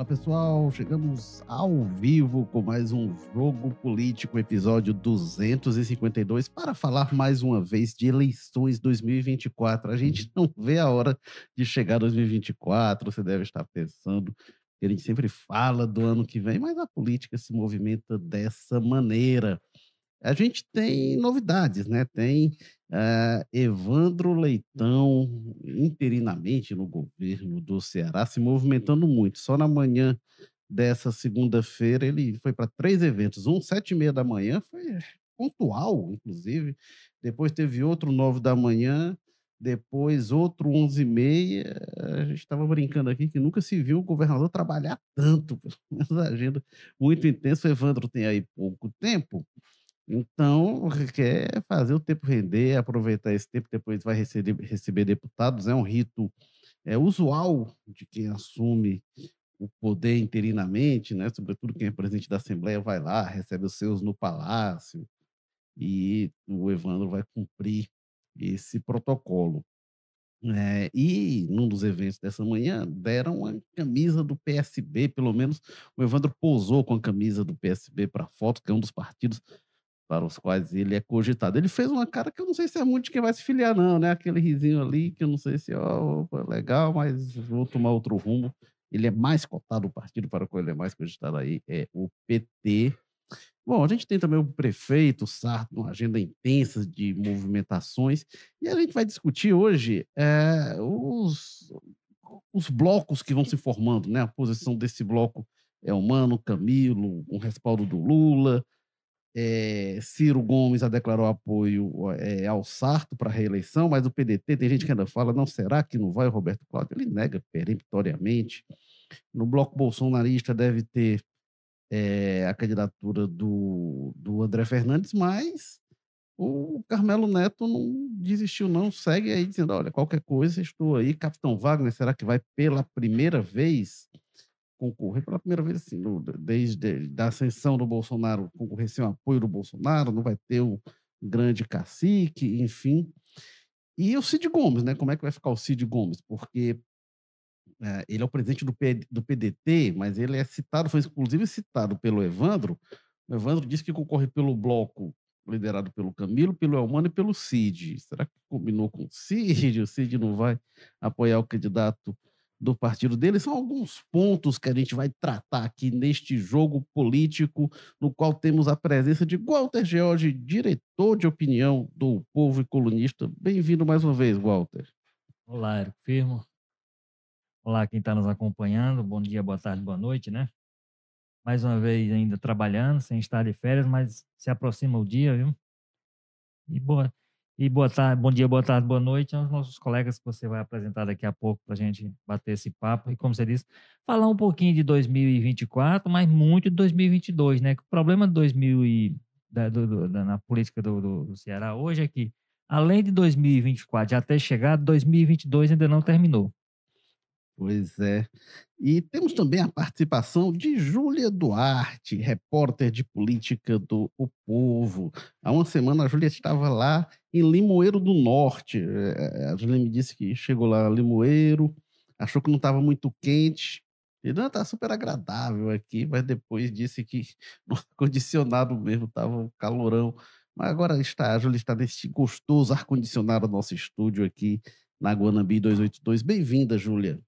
Fala pessoal, chegamos ao vivo com mais um Jogo Político, episódio 252, para falar mais uma vez de eleições 2024. A gente não vê a hora de chegar 2024, você deve estar pensando a gente sempre fala do ano que vem, mas a política se movimenta dessa maneira. A gente tem novidades, né? Tem uh, Evandro Leitão interinamente no governo do Ceará se movimentando muito. Só na manhã dessa segunda-feira ele foi para três eventos. Um, sete e meia da manhã, foi pontual, inclusive. Depois teve outro, nove da manhã. Depois outro, onze e meia. A gente estava brincando aqui que nunca se viu o governador trabalhar tanto. Essa agenda muito intensa. O Evandro tem aí pouco tempo. Então, quer fazer o tempo render, aproveitar esse tempo, depois vai receber, receber deputados. É um rito é, usual de quem assume o poder interinamente, né? sobretudo quem é presidente da Assembleia, vai lá, recebe os seus no palácio, e o Evandro vai cumprir esse protocolo. É, e num dos eventos dessa manhã deram a camisa do PSB, pelo menos o Evandro pousou com a camisa do PSB para foto, que é um dos partidos para os quais ele é cogitado. Ele fez uma cara que eu não sei se é muito de quem vai se filiar, não, né? Aquele risinho ali que eu não sei se ó, é legal, mas vou tomar outro rumo. Ele é mais cotado, o partido para o qual ele é mais cogitado aí é o PT. Bom, a gente tem também o prefeito Sarto, uma agenda intensa de movimentações, e a gente vai discutir hoje é, os, os blocos que vão se formando, né? A posição desse bloco é o Mano, Camilo, um respaldo do Lula, é, Ciro Gomes já declarou apoio é, ao Sarto para a reeleição, mas o PDT tem gente que ainda fala: não, será que não vai o Roberto Cláudio? Ele nega peremptoriamente. No bloco bolsonarista deve ter é, a candidatura do, do André Fernandes, mas o Carmelo Neto não desistiu, não. Segue aí dizendo: olha, qualquer coisa, estou aí. Capitão Wagner, será que vai pela primeira vez? Concorrer pela primeira vez, assim, no, desde a ascensão do Bolsonaro, concorrer sem o apoio do Bolsonaro, não vai ter o grande cacique, enfim. E o Cid Gomes, né? Como é que vai ficar o Cid Gomes? Porque é, ele é o presidente do, P, do PDT, mas ele é citado, foi inclusive citado pelo Evandro. O Evandro disse que concorre pelo bloco liderado pelo Camilo, pelo Elmano e pelo Cid. Será que combinou com o Cid? O Cid não vai apoiar o candidato do partido dele. São alguns pontos que a gente vai tratar aqui neste jogo político, no qual temos a presença de Walter George, diretor de opinião do Povo e colunista. Bem-vindo mais uma vez, Walter. Olá, Érico Firmo. Olá, quem está nos acompanhando. Bom dia, boa tarde, boa noite, né? Mais uma vez ainda trabalhando, sem estar de férias, mas se aproxima o dia, viu? E boa, e boa tarde, bom dia, boa tarde, boa noite aos nossos colegas que você vai apresentar daqui a pouco para a gente bater esse papo. E como você disse, falar um pouquinho de 2024, mas muito de 2022, né? O problema de 2000 e, da, do, da, na política do, do, do Ceará hoje é que, além de 2024 já ter chegado, 2022 ainda não terminou. Pois é. E temos também a participação de Júlia Duarte, repórter de política do O Povo. Há uma semana a Júlia estava lá em Limoeiro do Norte. É, a Júlia me disse que chegou lá em Limoeiro, achou que não estava muito quente. E não, está super agradável aqui, mas depois disse que no ar-condicionado mesmo estava um calorão. Mas agora está, a Júlia está nesse gostoso ar-condicionado do nosso estúdio aqui na Guanambi 282. Bem-vinda, Júlia.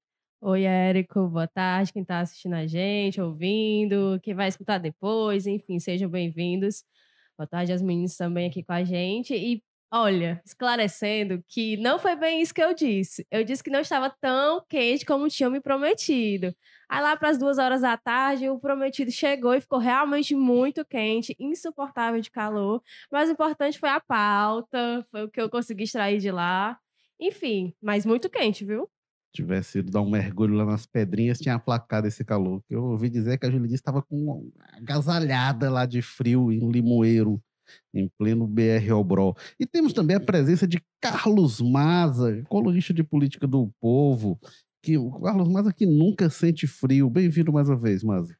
Oi, Érico, boa tarde. Quem está assistindo a gente, ouvindo, quem vai escutar depois, enfim, sejam bem-vindos. Boa tarde às meninas também aqui com a gente. E olha, esclarecendo que não foi bem isso que eu disse. Eu disse que não estava tão quente como tinham me prometido. Aí lá para as duas horas da tarde, o prometido chegou e ficou realmente muito quente, insuportável de calor. Mas o importante foi a pauta, foi o que eu consegui extrair de lá. Enfim, mas muito quente, viu? Tivesse ido dar um mergulho lá nas pedrinhas, tinha aplacado esse calor. Eu ouvi dizer que a Julidice estava com uma agasalhada lá de frio em Limoeiro, em pleno BR Obró. E temos também a presença de Carlos Maza, colunista de política do povo, que o Carlos Maza que nunca sente frio. Bem-vindo mais uma vez, Maza.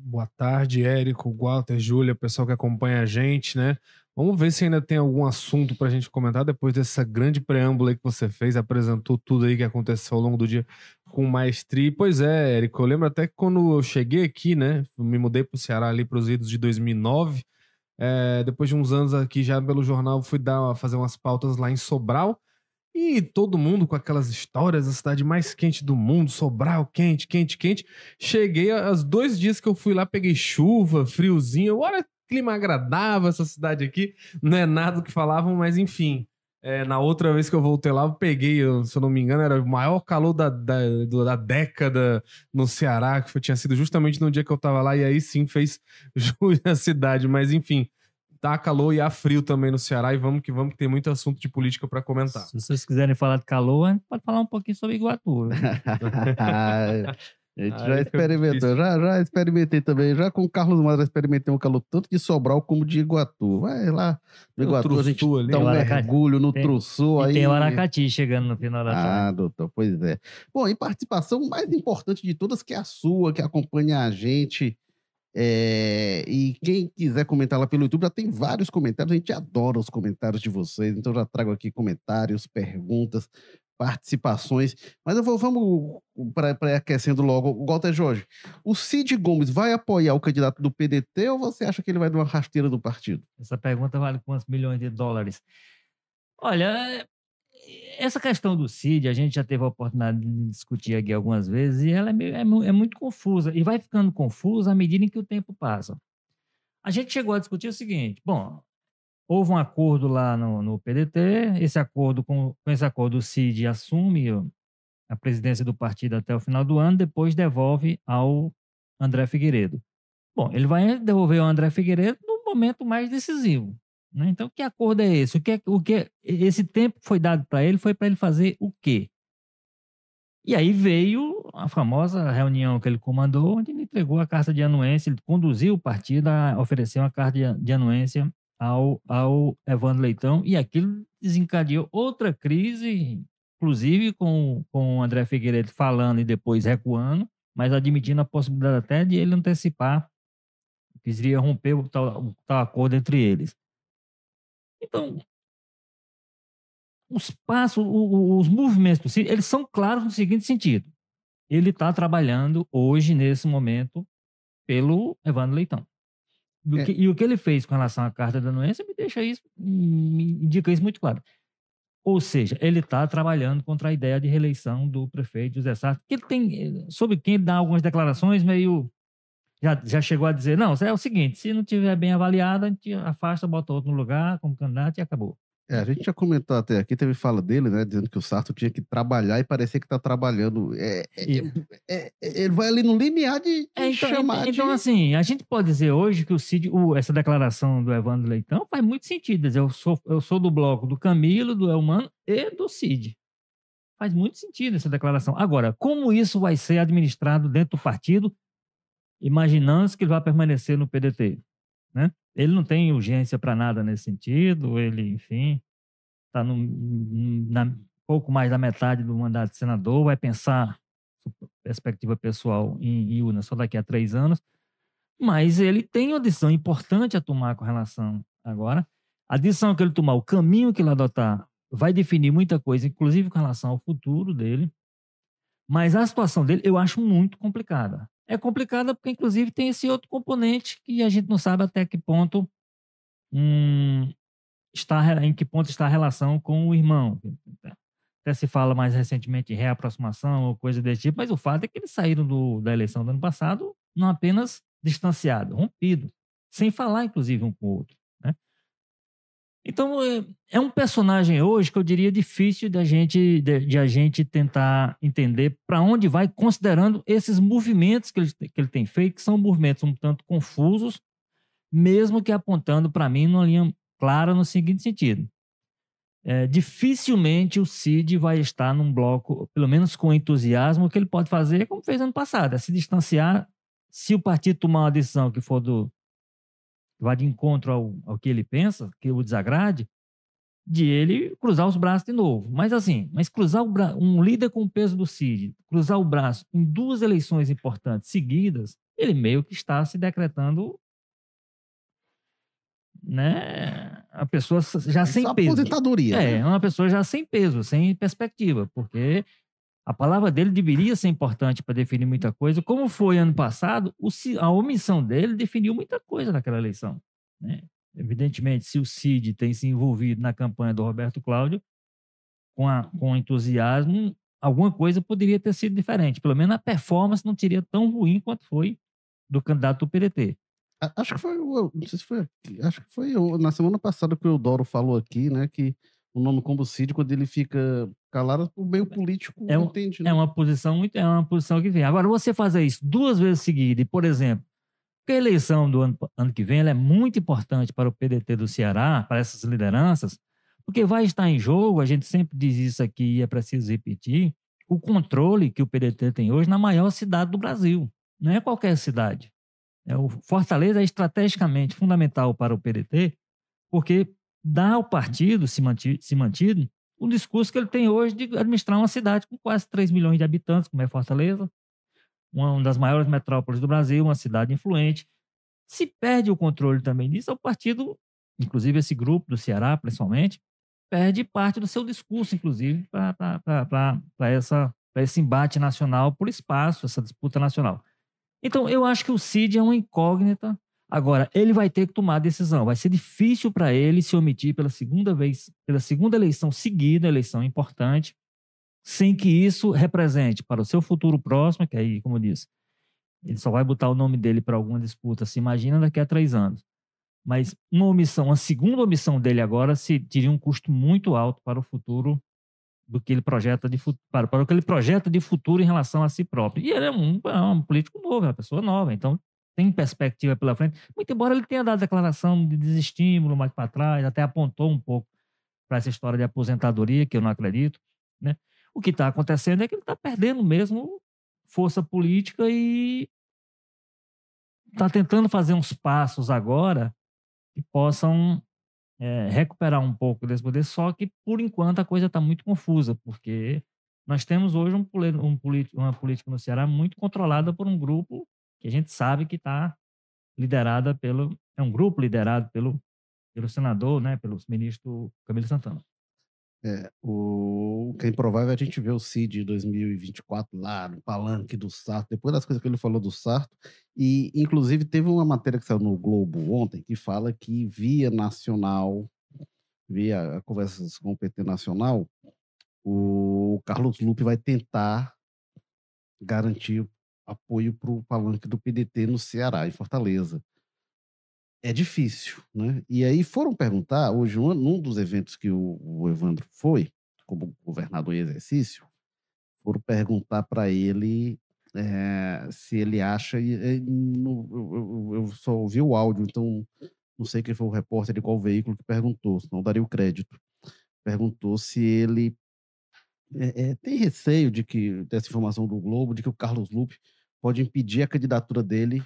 Boa tarde, Érico, Walter, Júlia, pessoal que acompanha a gente, né? Vamos ver se ainda tem algum assunto para a gente comentar depois dessa grande preâmbula que você fez, apresentou tudo aí que aconteceu ao longo do dia com maestria. Pois é, Érico, eu lembro até que quando eu cheguei aqui, né, me mudei para o Ceará ali para os idos de 2009, é, depois de uns anos aqui já pelo jornal, fui dar, fazer umas pautas lá em Sobral, e todo mundo com aquelas histórias, a cidade mais quente do mundo, Sobral, quente, quente, quente. Cheguei, aos dois dias que eu fui lá, peguei chuva, friozinho. Olha, clima agradável essa cidade aqui. Não é nada do que falavam, mas enfim. É, na outra vez que eu voltei lá, eu peguei, se eu não me engano, era o maior calor da, da, da década no Ceará, que foi, tinha sido justamente no dia que eu tava lá, e aí sim fez jus à cidade. Mas enfim, tá calor e há frio também no Ceará. E vamos que vamos, que tem muito assunto de política para comentar. Se vocês quiserem falar de calor, a gente pode falar um pouquinho sobre Iguatu. A gente já experimentou, já, já experimentei também. Já com o Carlos Madra experimentei um calor tanto de Sobral como de Iguatu. Vai lá no Iguatu, a gente ali. dá um mergulho no tem, Trussu. Aí... tem o Aracati chegando no final da tarde. Ah, doutor, pois é. Bom, e participação mais importante de todas, que é a sua, que acompanha a gente é, e quem quiser comentar lá pelo YouTube, já tem vários comentários. A gente adora os comentários de vocês, então já trago aqui comentários, perguntas, participações. Mas eu vou, vamos para aquecendo logo. Walter Jorge, o Cid Gomes vai apoiar o candidato do PDT ou você acha que ele vai dar uma rasteira do partido? Essa pergunta vale quantos milhões de dólares? Olha, essa questão do CID, a gente já teve a oportunidade de discutir aqui algumas vezes, e ela é, meio, é, é, muito confusa, e vai ficando confusa à medida em que o tempo passa. A gente chegou a discutir o seguinte: bom, houve um acordo lá no, no PDT, esse acordo, com, com esse acordo, o CID assume a presidência do partido até o final do ano, depois devolve ao André Figueiredo. Bom, ele vai devolver ao André Figueiredo no momento mais decisivo, né? Então, que acordo é esse? O que, é, o que esse tempo foi dado para ele foi para ele fazer o quê? E aí veio a famosa reunião que ele comandou, onde ele entregou a carta de anuência, ele conduziu o partido a oferecer uma carta de anuência ao, ao Evandro Leitão, e aquilo desencadeou outra crise, inclusive com, com o André Figueiredo falando e depois recuando, mas admitindo a possibilidade até de ele antecipar que iria romper o tal, o tal acordo entre eles. Então, os passos, os movimentos do eles são claros no seguinte sentido. Ele está trabalhando hoje, nesse momento, pelo Evandro Leitão. É. Que, e o que ele fez com relação à carta da doença me deixa isso, me indica isso muito claro. Ou seja, ele está trabalhando contra a ideia de reeleição do prefeito José Sarto, que ele tem, sobre quem ele dá algumas declarações meio já, já chegou a dizer, não, é o seguinte, se não tiver bem avaliado, a gente afasta, bota outro no lugar como candidato e acabou. É, a gente já comentou até aqui, teve fala dele, né, dizendo que o Sarto tinha que trabalhar e parecia que está trabalhando. É, é, é, é, ele vai ali no limiar de, de então, chamar então, de... assim, a gente pode dizer hoje que o Cid, o, essa declaração do Evandro Leitão faz muito sentido. Dizer, eu sou, eu sou do bloco do Camilo, do Elmano e do Cid. Faz muito sentido essa declaração. Agora, como isso vai ser administrado dentro do partido, imaginando que ele vai permanecer no PDT. Né? Ele não tem urgência para nada nesse sentido, ele, enfim, está pouco mais da metade do mandato de senador, vai pensar perspectiva pessoal em, urna só daqui a três anos, mas ele tem uma decisão importante a tomar com relação agora. A decisão que ele tomar, o caminho que ele adotar, vai definir muita coisa, inclusive com relação ao futuro dele. Mas a situação dele eu acho muito complicada é complicada porque, inclusive, tem esse outro componente que a gente não sabe até que ponto hum, está, em que ponto está a relação com o irmão. Até se fala mais recentemente em reaproximação ou coisa desse tipo, mas o fato é que eles saíram do, da eleição do ano passado não apenas distanciado, rompido, sem falar, inclusive, um com o outro. Então, é, é um personagem hoje que eu diria difícil de a gente, de, de a gente tentar entender para onde vai, considerando esses movimentos que ele, que ele tem feito, que são movimentos um tanto confusos, mesmo que apontando para mim numa linha clara no seguinte sentido. É, dificilmente o Cid vai estar num bloco, pelo menos com entusiasmo, que ele pode fazer como fez ano passado, é se distanciar. Se o partido tomar uma decisão que for do, vai de encontro ao, ao que ele pensa, que o desagrade, de ele cruzar os braços de novo. Mas assim, mas cruzar o braço, um líder com o peso do CID, cruzar o braço em duas eleições importantes seguidas, ele meio que está se decretando né, a pessoa já sem Só peso. É, né? é uma pessoa já sem peso, sem perspectiva, porque a palavra dele deveria ser importante para definir muita coisa. Como foi ano passado, a omissão dele definiu muita coisa naquela eleição. né? Evidentemente, se o Cid tem se envolvido na campanha do Roberto Cláudio, com, com entusiasmo, alguma coisa poderia ter sido diferente. Pelo menos a performance não seria tão ruim quanto foi do candidato do PDT. Acho que foi, não sei se foi, acho que foi na semana passada que o Eudoro falou aqui, né, que o nome combustível, quando ele fica calado, o meio político É um- entende, né? É uma posição muito, é uma posição que vem. Agora, você fazer isso duas vezes seguidas, e, por exemplo, porque a eleição do ano, ano que vem ela é muito importante para o PDT do Ceará, para essas lideranças, porque vai estar em jogo, a gente sempre diz isso aqui e é preciso repetir, o controle que o PDT tem hoje na maior cidade do Brasil. Não é qualquer cidade. É o Fortaleza é estrategicamente fundamental para o PDT, porque dá ao partido, se, manti, se mantido, o discurso que ele tem hoje de administrar uma cidade com quase 3 milhões de habitantes, como é Fortaleza, uma das maiores metrópoles do Brasil, uma cidade influente. Se perde o controle também disso, o partido, inclusive esse grupo do Ceará, principalmente, perde parte do seu discurso, inclusive, para esse embate nacional por espaço, essa disputa nacional. Então, eu acho que o Cid é uma incógnita. Agora, ele vai ter que tomar a decisão. Vai ser difícil para ele se omitir pela segunda vez, pela segunda eleição seguida, eleição importante, sem que isso represente para o seu futuro próximo, que aí, como eu disse, ele só vai botar o nome dele para alguma disputa, se imagina daqui a três anos. Mas uma omissão, uma segunda omissão dele agora se teria um custo muito alto para o futuro do que ele projeta de para, para o que ele projeta de futuro em relação a si próprio. E ele é um, é um político novo, é uma pessoa nova, então tem perspectiva pela frente. Muito embora ele tenha dado declaração de desestímulo mais para trás, até apontou um pouco para essa história de aposentadoria, que eu não acredito. Né? O que está acontecendo é que ele está perdendo mesmo força política e está tentando fazer uns passos agora que possam é, recuperar um pouco desse poder, só que por enquanto a coisa está muito confusa, porque nós temos hoje um, um uma política no Ceará muito controlada por um grupo que a gente sabe que está liderada pelo é um grupo liderado pelo pelo senador, né, pelo ministro Camilo Santana. É, o, que é improvável é a gente ver o Cid em 2024 lá no palanque do Sarto, depois das coisas que ele falou do Sarto. E, inclusive, teve uma matéria que saiu no Globo ontem que fala que, via nacional, via conversas com o PT nacional, o Carlos Lupe vai tentar garantir apoio para o palanque do PDT no Ceará, em Fortaleza. É difícil, né? E aí foram perguntar, hoje, um- num dos eventos que o, o Evandro foi, como governador em exercício, foram perguntar para ele eh, se ele acha. eh, no- eu, eu- só ouvi o áudio, então não sei quem foi o repórter de qual veículo que perguntou, senão daria o crédito. Perguntou se ele eh, eh, tem receio de que, dessa informação do Globo, de que o Carlos Lupe pode impedir a candidatura dele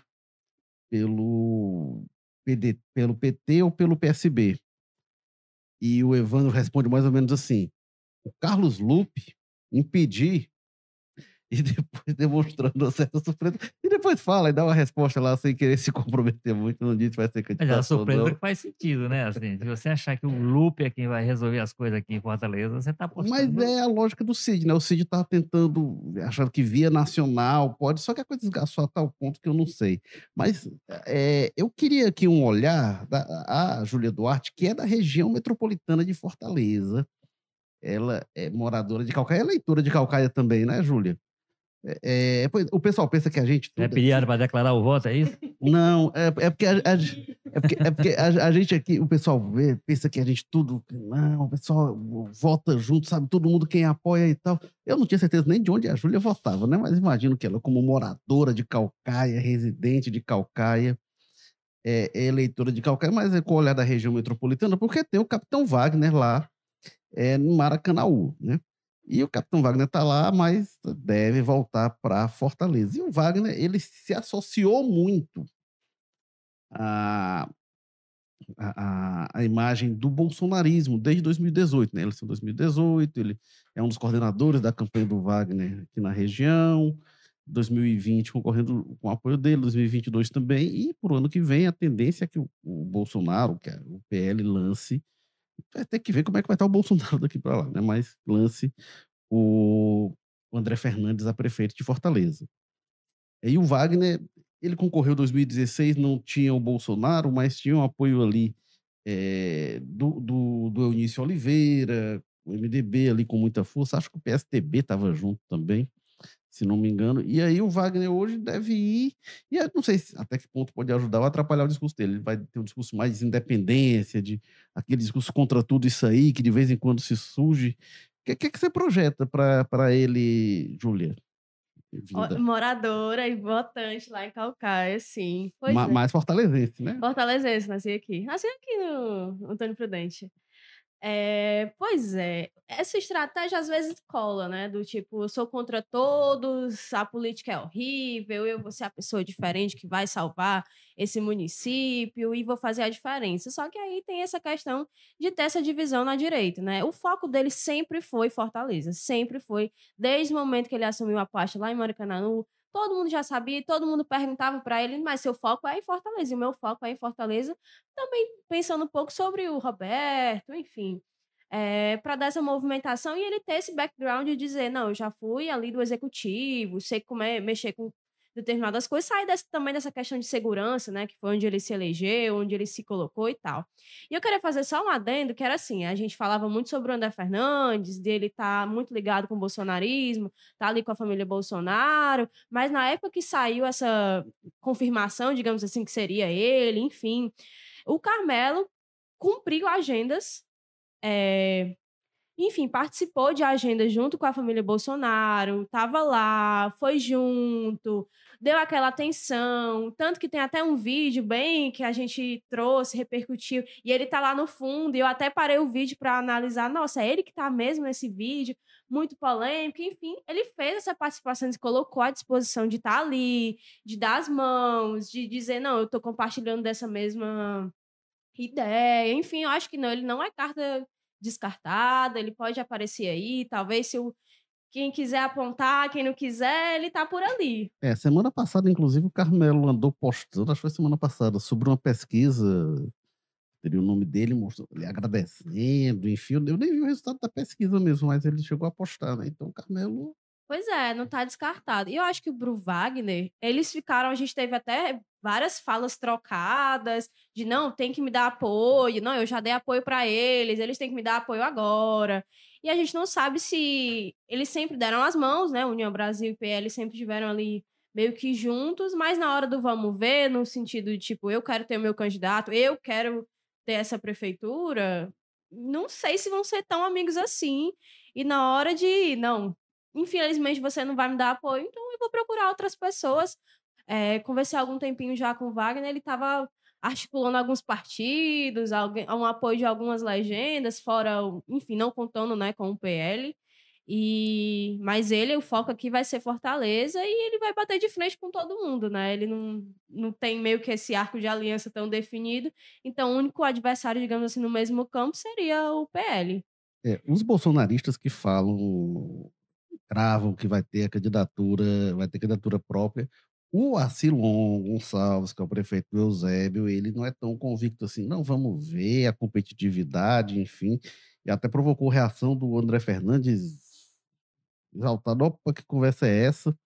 pelo, PD, pelo PT ou pelo PSB. E o Evandro responde mais ou menos assim: o Carlos Lupe impedir e depois demonstrando uma certa surpresa. E depois fala e dá uma resposta lá sem querer se comprometer muito, não diz se vai ser Mas é candidato a ou surpresa não. que faz sentido, né? Assim, se você achar que o Lupe é quem vai resolver as coisas aqui em Fortaleza, você está Mas apostando. é a lógica do Cid, né? O Cid tá tentando, achando que via nacional pode, só que a coisa desgastou a tal ponto que eu não sei. Mas é, eu queria aqui um olhar da a Júlia Duarte, que é da região metropolitana de Fortaleza. Ela é moradora de Calcaia, é leitora de Calcaia também, né, Júlia? É, é, o pessoal pensa que a gente. É pedido para declarar o voto, é isso? não, é, é porque, a, a- é porque, é porque a, a gente aqui, o pessoal vê, pensa que a gente tudo. Não, o pessoal vota junto, sabe? Todo mundo quem apoia e tal. Eu não tinha certeza nem de onde a Júlia votava, né? Mas imagino que ela, como moradora de Calcaia, residente de Calcaia, é, é eleitora de Calcaia, mas é com o olhar da região metropolitana, porque tem o Capitão Wagner lá é, no Maracanaú, né? E o Capitão Wagner está lá, mas deve voltar para Fortaleza. E o Wagner, ele se associou muito à, à, à imagem do bolsonarismo desde 2018. Né? Ele nasceu em 2018, ele é um dos coordenadores da campanha do Wagner aqui na região. 2020 concorrendo com o apoio dele, 2022 também, e por ano que vem a tendência é que o, o Bolsonaro, que é o PL, lance. Vai ter que ver como é que vai estar o Bolsonaro daqui para lá, né? Mas lance o André Fernandes a prefeito de Fortaleza. E o Wagner, ele concorreu em 2016, não tinha o Bolsonaro, mas tinha um apoio ali é, do, do, do Eunício Oliveira, o MDB ali com muita força, acho que o PSTB estava junto também se não me engano. E aí o Wagner hoje deve ir, e não sei até que ponto pode ajudar ou atrapalhar o discurso dele. Ele vai ter um discurso mais de independência, de aquele discurso contra tudo isso aí, que de vez em quando se surge. O que, que, que você projeta para ele, Júlia? Moradora e votante lá em Calcaia, sim. Ma é. Mais fortalezense, né? Fortalezense, nasci aqui. Nasci aqui no Antônio Prudente. É, pois é, essa estratégia às vezes cola, né? Do tipo, eu sou contra todos, a política é horrível, eu vou ser a pessoa diferente que vai salvar esse município e vou fazer a diferença. Só que aí tem essa questão de ter essa divisão na direita, né? O foco dele sempre foi Fortaleza, sempre foi, desde o momento que ele assumiu a pasta lá em Maracanã, todo mundo já sabia, todo mundo perguntava para ele, mas seu foco é em Fortaleza, e o meu foco é em Fortaleza. Também pensando um pouco sobre o Roberto, enfim, é, para dar essa movimentação e ele ter esse background de dizer, não, eu já fui ali do executivo, sei como é mexer com determinadas coisas, sai desse, também dessa questão de segurança, né, que foi onde ele se elegeu, onde ele se colocou e tal. E eu queria fazer só um adendo, que era assim, a gente falava muito sobre o André Fernandes, dele tá muito ligado com o bolsonarismo, tá ali com a família Bolsonaro, mas na época que saiu essa confirmação, digamos assim, que seria ele, enfim, o Carmelo cumpriu agendas é, enfim, participou de agenda junto com a família Bolsonaro, estava lá, foi junto, deu aquela atenção, tanto que tem até um vídeo bem que a gente trouxe, repercutiu, e ele tá lá no fundo, e eu até parei o vídeo para analisar, nossa, é ele que tá mesmo nesse vídeo, muito polêmico, enfim, ele fez essa participação, se colocou à disposição de estar tá ali, de dar as mãos, de dizer, não, eu tô compartilhando dessa mesma ideia, enfim, eu acho que não, ele não é carta descartada, ele pode aparecer aí, talvez se o quem quiser apontar, quem não quiser, ele tá por ali. É, semana passada, inclusive, o Carmelo andou postando, acho que foi semana passada, sobre uma pesquisa, teria o nome dele, mostrou, ele agradecendo, enfim, eu nem vi o resultado da pesquisa mesmo, mas ele chegou a postar, né? Então o Carmelo Pois é, não tá descartado. E eu acho que o Bru Wagner, eles ficaram, a gente teve até várias falas trocadas de não, tem que me dar apoio, não, eu já dei apoio para eles, eles têm que me dar apoio agora. E a gente não sabe se eles sempre deram as mãos, né? União Brasil e PL sempre tiveram ali meio que juntos, mas na hora do vamos ver, no sentido de tipo, eu quero ter o meu candidato, eu quero ter essa prefeitura, não sei se vão ser tão amigos assim. E na hora de, não, infelizmente você não vai me dar apoio, então eu vou procurar outras pessoas. É, conversei algum tempinho já com o Wagner, ele estava articulando alguns partidos, alguém, um apoio de algumas legendas, fora, enfim, não contando né, com o PL. E, mas ele, o foco aqui vai ser Fortaleza e ele vai bater de frente com todo mundo, né? Ele não, não tem meio que esse arco de aliança tão definido. Então, o único adversário, digamos assim, no mesmo campo seria o PL. É, os bolsonaristas que falam cravam que vai ter a candidatura, vai ter candidatura própria. O Arcilon Gonçalves, que é o prefeito do Eusébio, ele não é tão convicto assim, não, vamos ver a competitividade, enfim, e até provocou reação do André Fernandes exaltado, opa, que conversa é essa?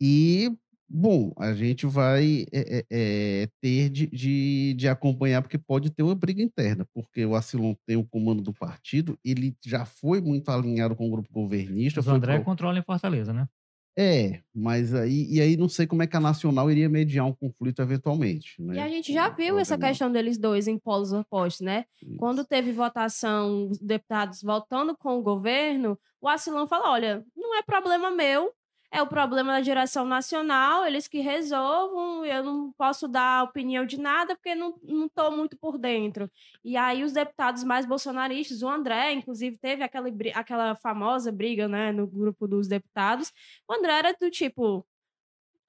E Bom, a gente vai é, é, ter de, de, de, acompanhar, porque pode ter uma briga interna, porque o Acilon tem o comando do partido, ele já foi muito alinhado com o grupo governista. Mas o André pro... controla em Fortaleza, né? É, mas aí, e aí não sei como é que a Nacional iria mediar um conflito eventualmente. Né? E a gente já viu essa questão deles dois em polos opostos, né? Isso. Quando teve votação, os deputados votando com o governo, o Acilon falou: olha, não é problema meu é o problema da direção nacional, eles que resolvam, eu não posso dar opinião de nada porque não estou muito por dentro. E aí os deputados mais bolsonaristas, o André, inclusive, teve aquela, aquela famosa briga né, no grupo dos deputados. O André era do tipo,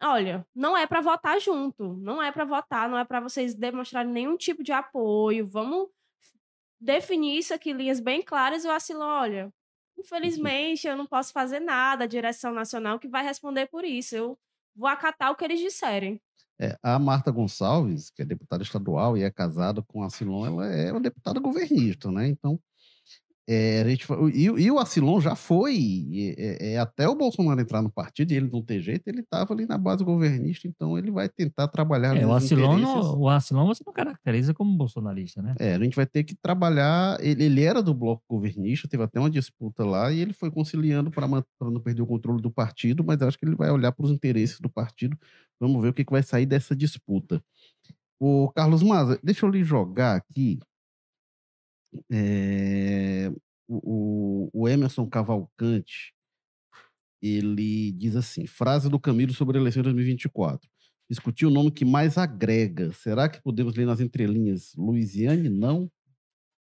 olha, não é para votar junto, não é para votar, não é para vocês demonstrarem nenhum tipo de apoio, vamos definir isso aqui, linhas bem claras, e o Asilo, olha, Infelizmente, eu não posso fazer nada, a direção nacional que vai responder por isso. Eu vou acatar o que eles disserem. É, a Marta Gonçalves, que é deputada estadual e é casada com a Silon, ela é uma deputada governista, né? Então, é, a gente, e, e, o Acilon já foi, é, é, até o Bolsonaro entrar no partido e ele não ter jeito, ele estava ali na base governista, então ele vai tentar trabalhar. É, o Acilon, não, o Acilon você não caracteriza como bolsonarista, né? É, a gente vai ter que trabalhar. Ele, ele era do bloco governista, teve até uma disputa lá e ele foi conciliando para não perder o controle do partido, mas acho que ele vai olhar para os interesses do partido. Vamos ver o que, que vai sair dessa disputa. O Carlos Maza, deixa eu lhe jogar aqui é, o, o Emerson Cavalcante, ele diz assim, frase do Camilo sobre a eleição de 2024. Discutir o nome que mais agrega. Será que podemos ler nas entrelinhas Luiziane? Não?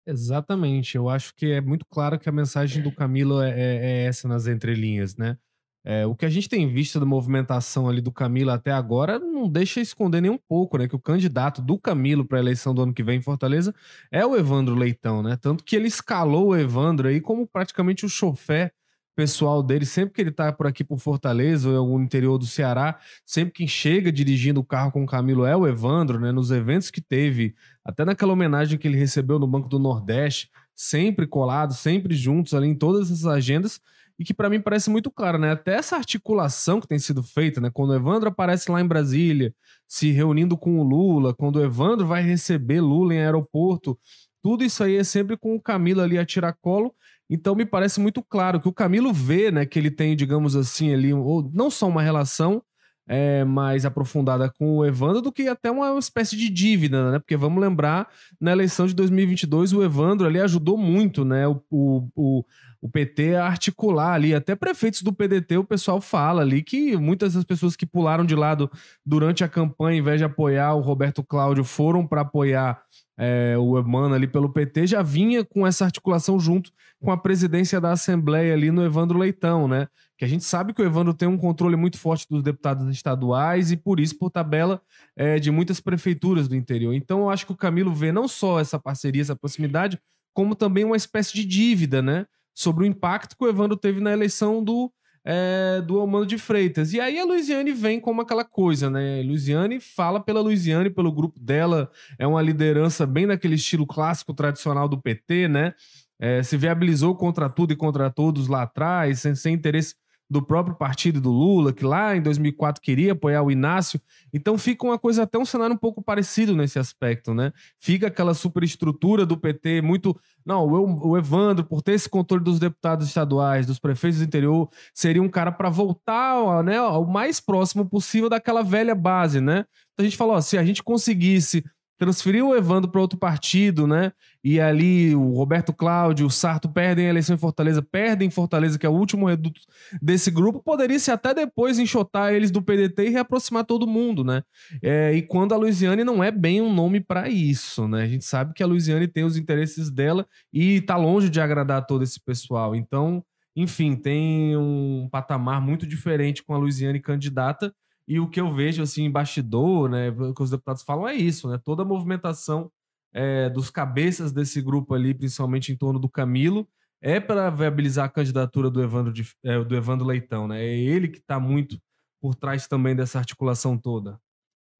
Exatamente. Eu acho que é muito claro que a mensagem do Camilo é, é, é essa nas entrelinhas, né? É, o que a gente tem visto da movimentação ali do Camilo até agora não deixa esconder nem um pouco, né? Que o candidato do Camilo para a eleição do ano que vem em Fortaleza é o Evandro Leitão, né? Tanto que ele escalou o Evandro aí como praticamente o chofé pessoal dele, sempre que ele tá por aqui por Fortaleza ou em algum interior do Ceará, sempre quem chega dirigindo o carro com o Camilo é o Evandro, né? Nos eventos que teve, até naquela homenagem que ele recebeu no Banco do Nordeste, sempre colado, sempre juntos ali em todas essas agendas e que para mim parece muito claro, né? Até essa articulação que tem sido feita, né? Quando o Evandro aparece lá em Brasília, se reunindo com o Lula, quando o Evandro vai receber Lula em aeroporto, tudo isso aí é sempre com o Camilo ali a tiracolo. Então me parece muito claro que o Camilo vê, né, que ele tem, digamos assim, ali, ou não só uma relação é, mais aprofundada com o Evandro do que até uma espécie de dívida, né? Porque vamos lembrar, na eleição de 2022, o Evandro ali ajudou muito, né? O, o, o o PT articular ali, até prefeitos do PDT, o pessoal fala ali que muitas das pessoas que pularam de lado durante a campanha, em vez de apoiar o Roberto Cláudio, foram para apoiar é, o Emano ali pelo PT, já vinha com essa articulação junto com a presidência da Assembleia ali no Evandro Leitão, né? Que a gente sabe que o Evandro tem um controle muito forte dos deputados estaduais e por isso, por tabela, é, de muitas prefeituras do interior. Então eu acho que o Camilo vê não só essa parceria, essa proximidade, como também uma espécie de dívida, né? Sobre o impacto que o Evandro teve na eleição do, é, do Almano de Freitas. E aí a Luiziane vem como aquela coisa, né? Luiziane fala pela Luiziane, pelo grupo dela, é uma liderança bem naquele estilo clássico tradicional do PT, né? É, se viabilizou contra tudo e contra todos lá atrás, sem, sem interesse do próprio partido do Lula, que lá em 2004 queria apoiar o Inácio. Então fica uma coisa, até um cenário um pouco parecido nesse aspecto, né? Fica aquela superestrutura do PT muito. Não, o Evandro, por ter esse controle dos deputados estaduais, dos prefeitos do interior, seria um cara para voltar né, ao mais próximo possível daquela velha base, né? Então a gente falou, ó, se a gente conseguisse transferiu o Evandro para outro partido, né? E ali o Roberto Cláudio, o Sarto perdem a eleição em Fortaleza, perdem em Fortaleza, que é o último reduto desse grupo, poderia se até depois enxotar eles do PDT e reaproximar todo mundo, né? É, e quando a Luiziane não é bem um nome para isso, né? A gente sabe que a Luiziane tem os interesses dela e tá longe de agradar todo esse pessoal. Então, enfim, tem um patamar muito diferente com a Luiziane candidata e o que eu vejo, assim, em bastidor, né, o que os deputados falam é isso, né? Toda a movimentação é, dos cabeças desse grupo ali, principalmente em torno do Camilo, é para viabilizar a candidatura do Evandro, de, é, do Evandro Leitão, né? É ele que está muito por trás também dessa articulação toda.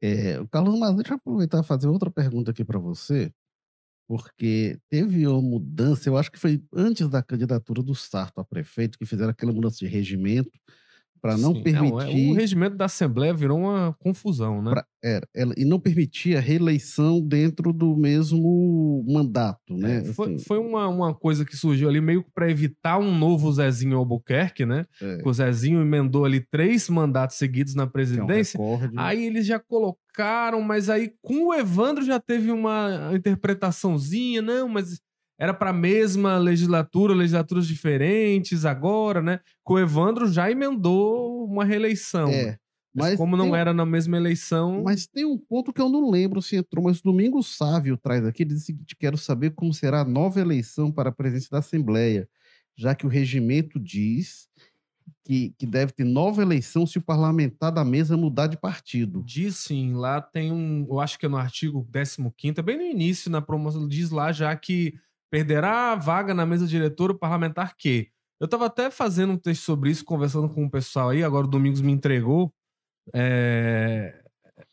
É, Carlos, mas deixa eu aproveitar e fazer outra pergunta aqui para você, porque teve uma mudança, eu acho que foi antes da candidatura do Sarto a prefeito, que fizeram aquela mudança de regimento, para não Sim, permitir. Não, é, o regimento da Assembleia virou uma confusão, né? Pra, era, ela, e não permitia reeleição dentro do mesmo mandato, né? É, foi, assim, foi uma, uma coisa que surgiu ali meio para evitar um novo Zezinho Albuquerque, né? É. O Zezinho emendou ali três mandatos seguidos na presidência. É um aí eles já colocaram, mas aí com o Evandro já teve uma interpretaçãozinha, não, mas era para a mesma legislatura, legislaturas diferentes agora, né? Com o Evandro já emendou uma reeleição. É. Mas, mas como não era na mesma eleição. Mas tem um ponto que eu não lembro se entrou, mas Domingo Sávio traz aqui, ele diz o seguinte: quero saber como será a nova eleição para a presidência da Assembleia, já que o regimento diz que, que deve ter nova eleição se o parlamentar da mesa mudar de partido. Diz sim, lá tem um. Eu acho que é no artigo 15, é bem no início, na promoção, diz lá já que perderá a vaga na mesa diretora o parlamentar que Eu tava até fazendo um texto sobre isso, conversando com o pessoal aí, agora o Domingos me entregou. É,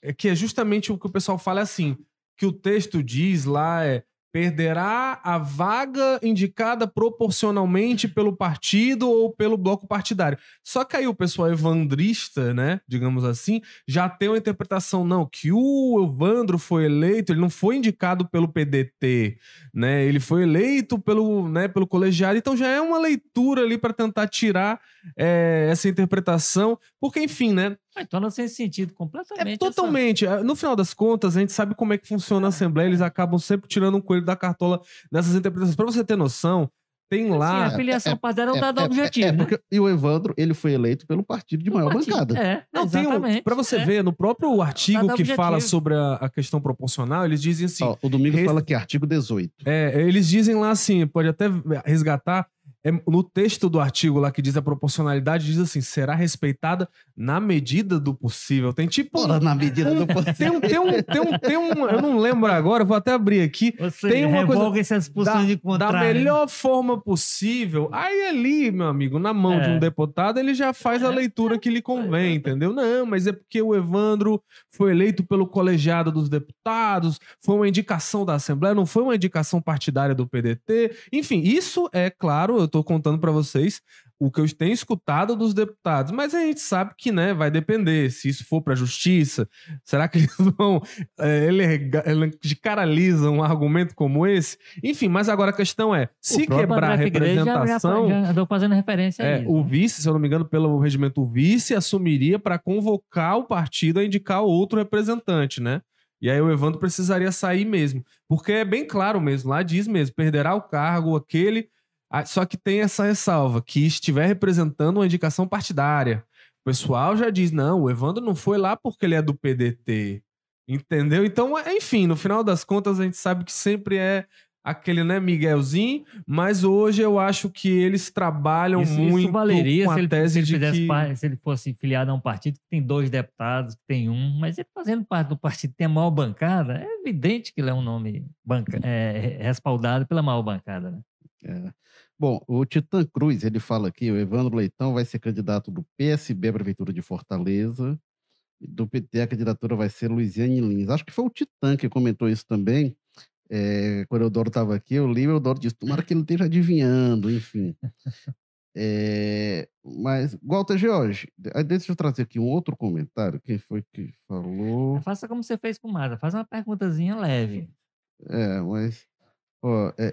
é que é justamente o que o pessoal fala é assim: que o texto diz lá é perderá a vaga indicada proporcionalmente pelo partido ou pelo bloco partidário. Só que aí o pessoal evandrista, né, digamos assim, já tem uma interpretação não que o Evandro foi eleito, ele não foi indicado pelo PDT, né? Ele foi eleito pelo, né, pelo colegiado, então já é uma leitura ali para tentar tirar é, essa interpretação, porque enfim, né, Mas torna sem sentido completamente. é essa- totalmente. É, No final das contas, a gente sabe como é que funciona a Assembleia. Eles acabam sempre tirando um coelho da cartola nessas interpretações. Pra você ter noção, tem Sim, a lá. filiação é- partidária é um É, dado é- objetivo, é, né? porque- E o Evandro, ele foi eleito pelo partido de maior Partido- bancada. É, Não, tem um, exatamente. pra você é. ver, no próprio artigo que objetivo. fala sobre a, a questão proporcional, eles dizem assim. Ó, o Domingos res- fala que artigo 18. É, eles dizem lá assim, pode até resgatar. É, no texto do artigo lá que diz a proporcionalidade, diz assim: será respeitada na medida do possível. Tem tipo. na medida do Tem um, tem um, tem um, tem um, eu não lembro agora, vou até abrir aqui. Seja, tem uma coisa essas posições de da contrário. melhor forma possível. Aí ali, meu amigo, na mão de É. um deputado, ele já faz a leitura que lhe convém, entendeu? Não, mas é porque o Evandro foi eleito pelo colegiado dos deputados, foi uma indicação da Assembleia, não foi uma indicação partidária do PDT. Enfim, isso é claro, eu tô contando pra vocês o que eu tenho escutado dos deputados, mas a gente sabe que, né, vai depender. Se isso for pra justiça, será que eles vão é, elega- elegaralizam um argumento como esse? Enfim, mas agora a questão é: se quebrar a já- já- representação. Já, andou fazendo referência a É, o vice, se eu não me engano, pelo regimento, o vice assumiria para convocar o partido a indicar outro representante, né? E aí o Evandro precisaria sair mesmo. Porque é bem claro mesmo, lá diz mesmo, perderá o cargo aquele. Ah, Só que tem essa ressalva, que estiver representando uma indicação partidária. O pessoal já diz, não, o Evandro não foi lá porque ele é do PDT. Entendeu? Então, é- enfim, no final das contas, a gente sabe que sempre é aquele, né, Miguelzinho, mas hoje eu acho que eles trabalham Isso, muito isso valeria com se a ele, tese se ele de que... se ele fosse filiado a um partido que tem dois deputados, que tem um, mas ele fazendo parte do partido que tem a maior bancada, é evidente que ele é um nome banca, é, respaldado pela maior bancada. Né? É. Bom, o Titã Cruz, ele fala aqui, o Evandro Leitão vai ser candidato do PSB à Prefeitura de Fortaleza, e do PT a candidatura vai ser Luiziane Lins. Acho que foi o Titã que comentou isso também, é, quando o Eudoro estava aqui, eu li o Eudoro disse, tomara que ele esteja adivinhando, enfim. É, mas, Walter George, deixa eu trazer aqui um outro comentário, quem foi que falou... Faça como você fez com o Mara, faz uma perguntazinha leve. É, mas. Ó, é,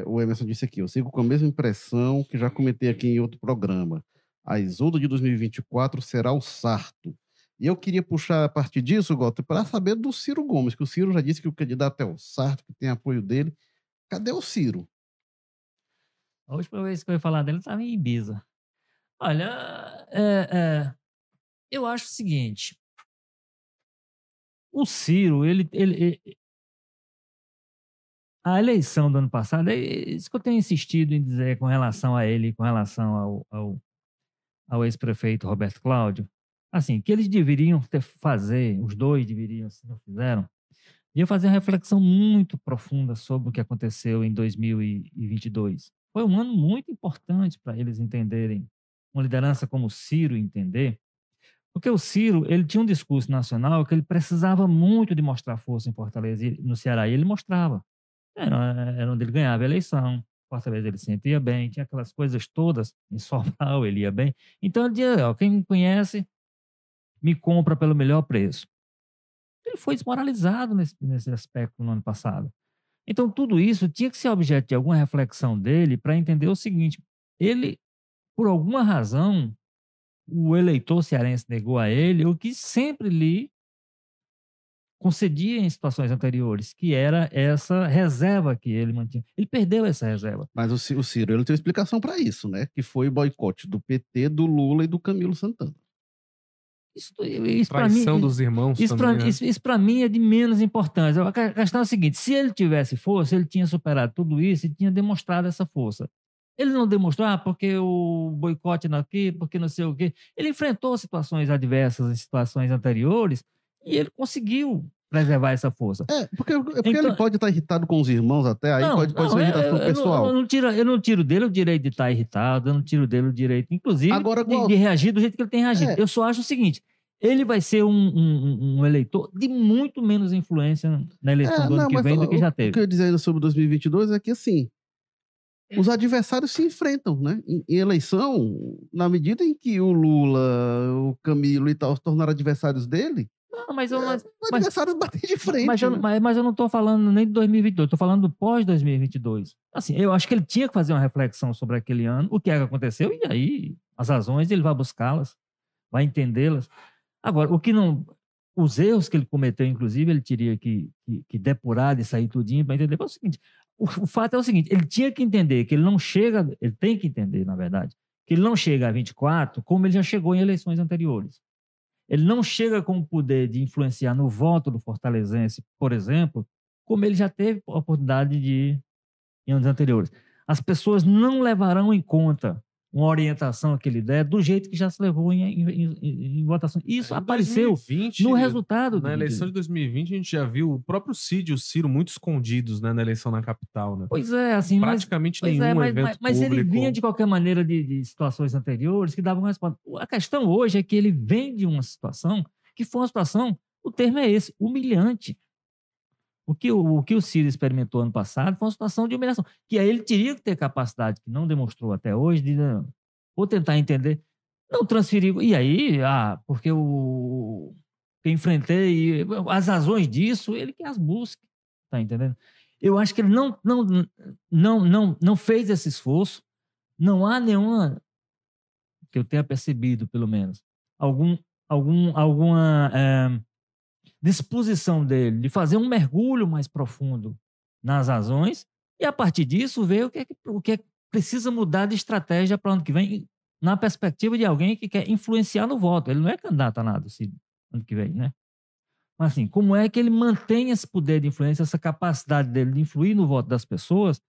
é, o Emerson disse aqui: eu sigo com a mesma impressão que já comentei aqui em outro programa. A Isolda de 2024 será o Sarto. E eu queria puxar a partir disso, Gota, para saber do Ciro Gomes, que o Ciro já disse que o candidato é o Sarto, que tem apoio dele. Cadê o Ciro? A última vez que eu ia falar dele estava em Ibiza. Olha, é, é, eu acho o seguinte. O Ciro, ele, ele- a eleição do ano passado, é isso que eu tenho insistido em dizer com relação a ele, com relação ao, ao, ao ex-prefeito Roberto Cláudio, assim, que eles deveriam ter, fazer, os dois deveriam, se não fizeram, ia fazer uma reflexão muito profunda sobre o que aconteceu em 2022. Foi um ano muito importante para eles entenderem, uma liderança como o Ciro entender, porque o Ciro, ele tinha um discurso nacional que ele precisava muito de mostrar força em Fortaleza e no Ceará, e ele mostrava. Era, era onde ele ganhava a eleição, Fortaleza ele sempre ia bem, tinha aquelas coisas todas, em Sobral ele ia bem. Então ele dizia, ó, quem me conhece, me compra pelo melhor preço. Ele foi desmoralizado nesse, nesse aspecto no ano passado. Então, tudo isso tinha que ser objeto de alguma reflexão dele para entender o seguinte: ele, por alguma razão, o eleitor cearense negou a ele o que sempre lhe concedia em situações anteriores, que era essa reserva que ele mantinha. Ele perdeu essa reserva. Mas o Ci- o Ciro, ele tem uma explicação para isso, né? Que foi o boicote do PT, do Lula e do Camilo Santana. Isso, isso para mim, Traição dos irmãos Isso também, para né? isso, isso pra mim é de menos importância. A que- a questão é a seguinte: se ele tivesse força, ele tinha superado tudo isso e tinha demonstrado essa força. Ele não demonstrou, ah, porque o boicote aqui, porque não sei o quê. Ele enfrentou situações adversas em situações anteriores e ele conseguiu preservar essa força. É, porque, é porque Então- ele pode estar irritado com os irmãos até, aí pode, pode ser uma é- irritação eu, eu pessoal. Não, eu, não tiro, eu não tiro dele o direito de estar irritado, eu não tiro dele o direito, inclusive, Agora, de, qual- de reagir do jeito que ele tem reagido. É. Eu só acho o seguinte: ele vai ser um, um- um eleitor de muito menos influência na eleição É, do ano não, que mas vem do o- que já O teve. que eu ia dizer ainda sobre 2022 é que, assim, os adversários se enfrentam, né? Em, em eleição, na medida em que o Lula, o Camilo e tal se tornaram adversários dele, Não, mas eu, mas, os mas- adversários batem de frente. mas, eu, né? mas, mas eu não estou falando nem de 2022, estou falando do pós-2022. Assim, eu acho que ele tinha que fazer uma reflexão sobre aquele ano, o que é que aconteceu, e aí as razões ele vai buscá-las, vai entendê-las. Agora, o que não. Os erros que ele cometeu, inclusive, ele teria que, que, que depurar e sair tudinho para entender. É o seguinte: o, o fato é o seguinte, ele tinha que entender que ele não chega, ele tem que entender, na verdade, que ele não chega a 24 como ele já chegou em eleições anteriores. Ele não chega com o poder de influenciar no voto do fortalezense, por exemplo, como ele já teve a oportunidade de em anos anteriores. As pessoas não levarão em conta uma orientação que ele der do jeito que já se levou em, em- em- em votação. Isso Em apareceu 2020, no resultado. Na do- eleição de 2020, a gente já viu o próprio Cid e o Ciro muito escondidos né, na eleição na capital, né? Pois é, assim, mas, Praticamente pois nenhum é, mas, evento mas- mas ele público. vinha de qualquer maneira de, de situações anteriores que davam resposta. A questão hoje é que ele vem de uma situação que foi uma situação, o termo é esse, humilhante. O que o, o que o Ciro experimentou ano passado foi uma situação de humilhação, que aí ele teria que ter capacidade, que não demonstrou até hoje, de né, ou tentar entender, não transferir. E aí, ah, porque o que enfrentei, as razões disso, ele que as busque, tá entendendo? Eu acho que ele não, não, não, não, não fez esse esforço, não há nenhuma, que eu tenha percebido, pelo menos, algum, algum, alguma eh, disposição dele de fazer um mergulho mais profundo nas razões e, a partir disso, ver o que, é o que é precisa mudar de estratégia para o ano que vem, na perspectiva de alguém que quer influenciar no voto. Ele não é candidato a nada esse ano que vem, né? Mas, assim, como é que ele mantém esse poder de influência, essa capacidade dele de influir no voto das pessoas,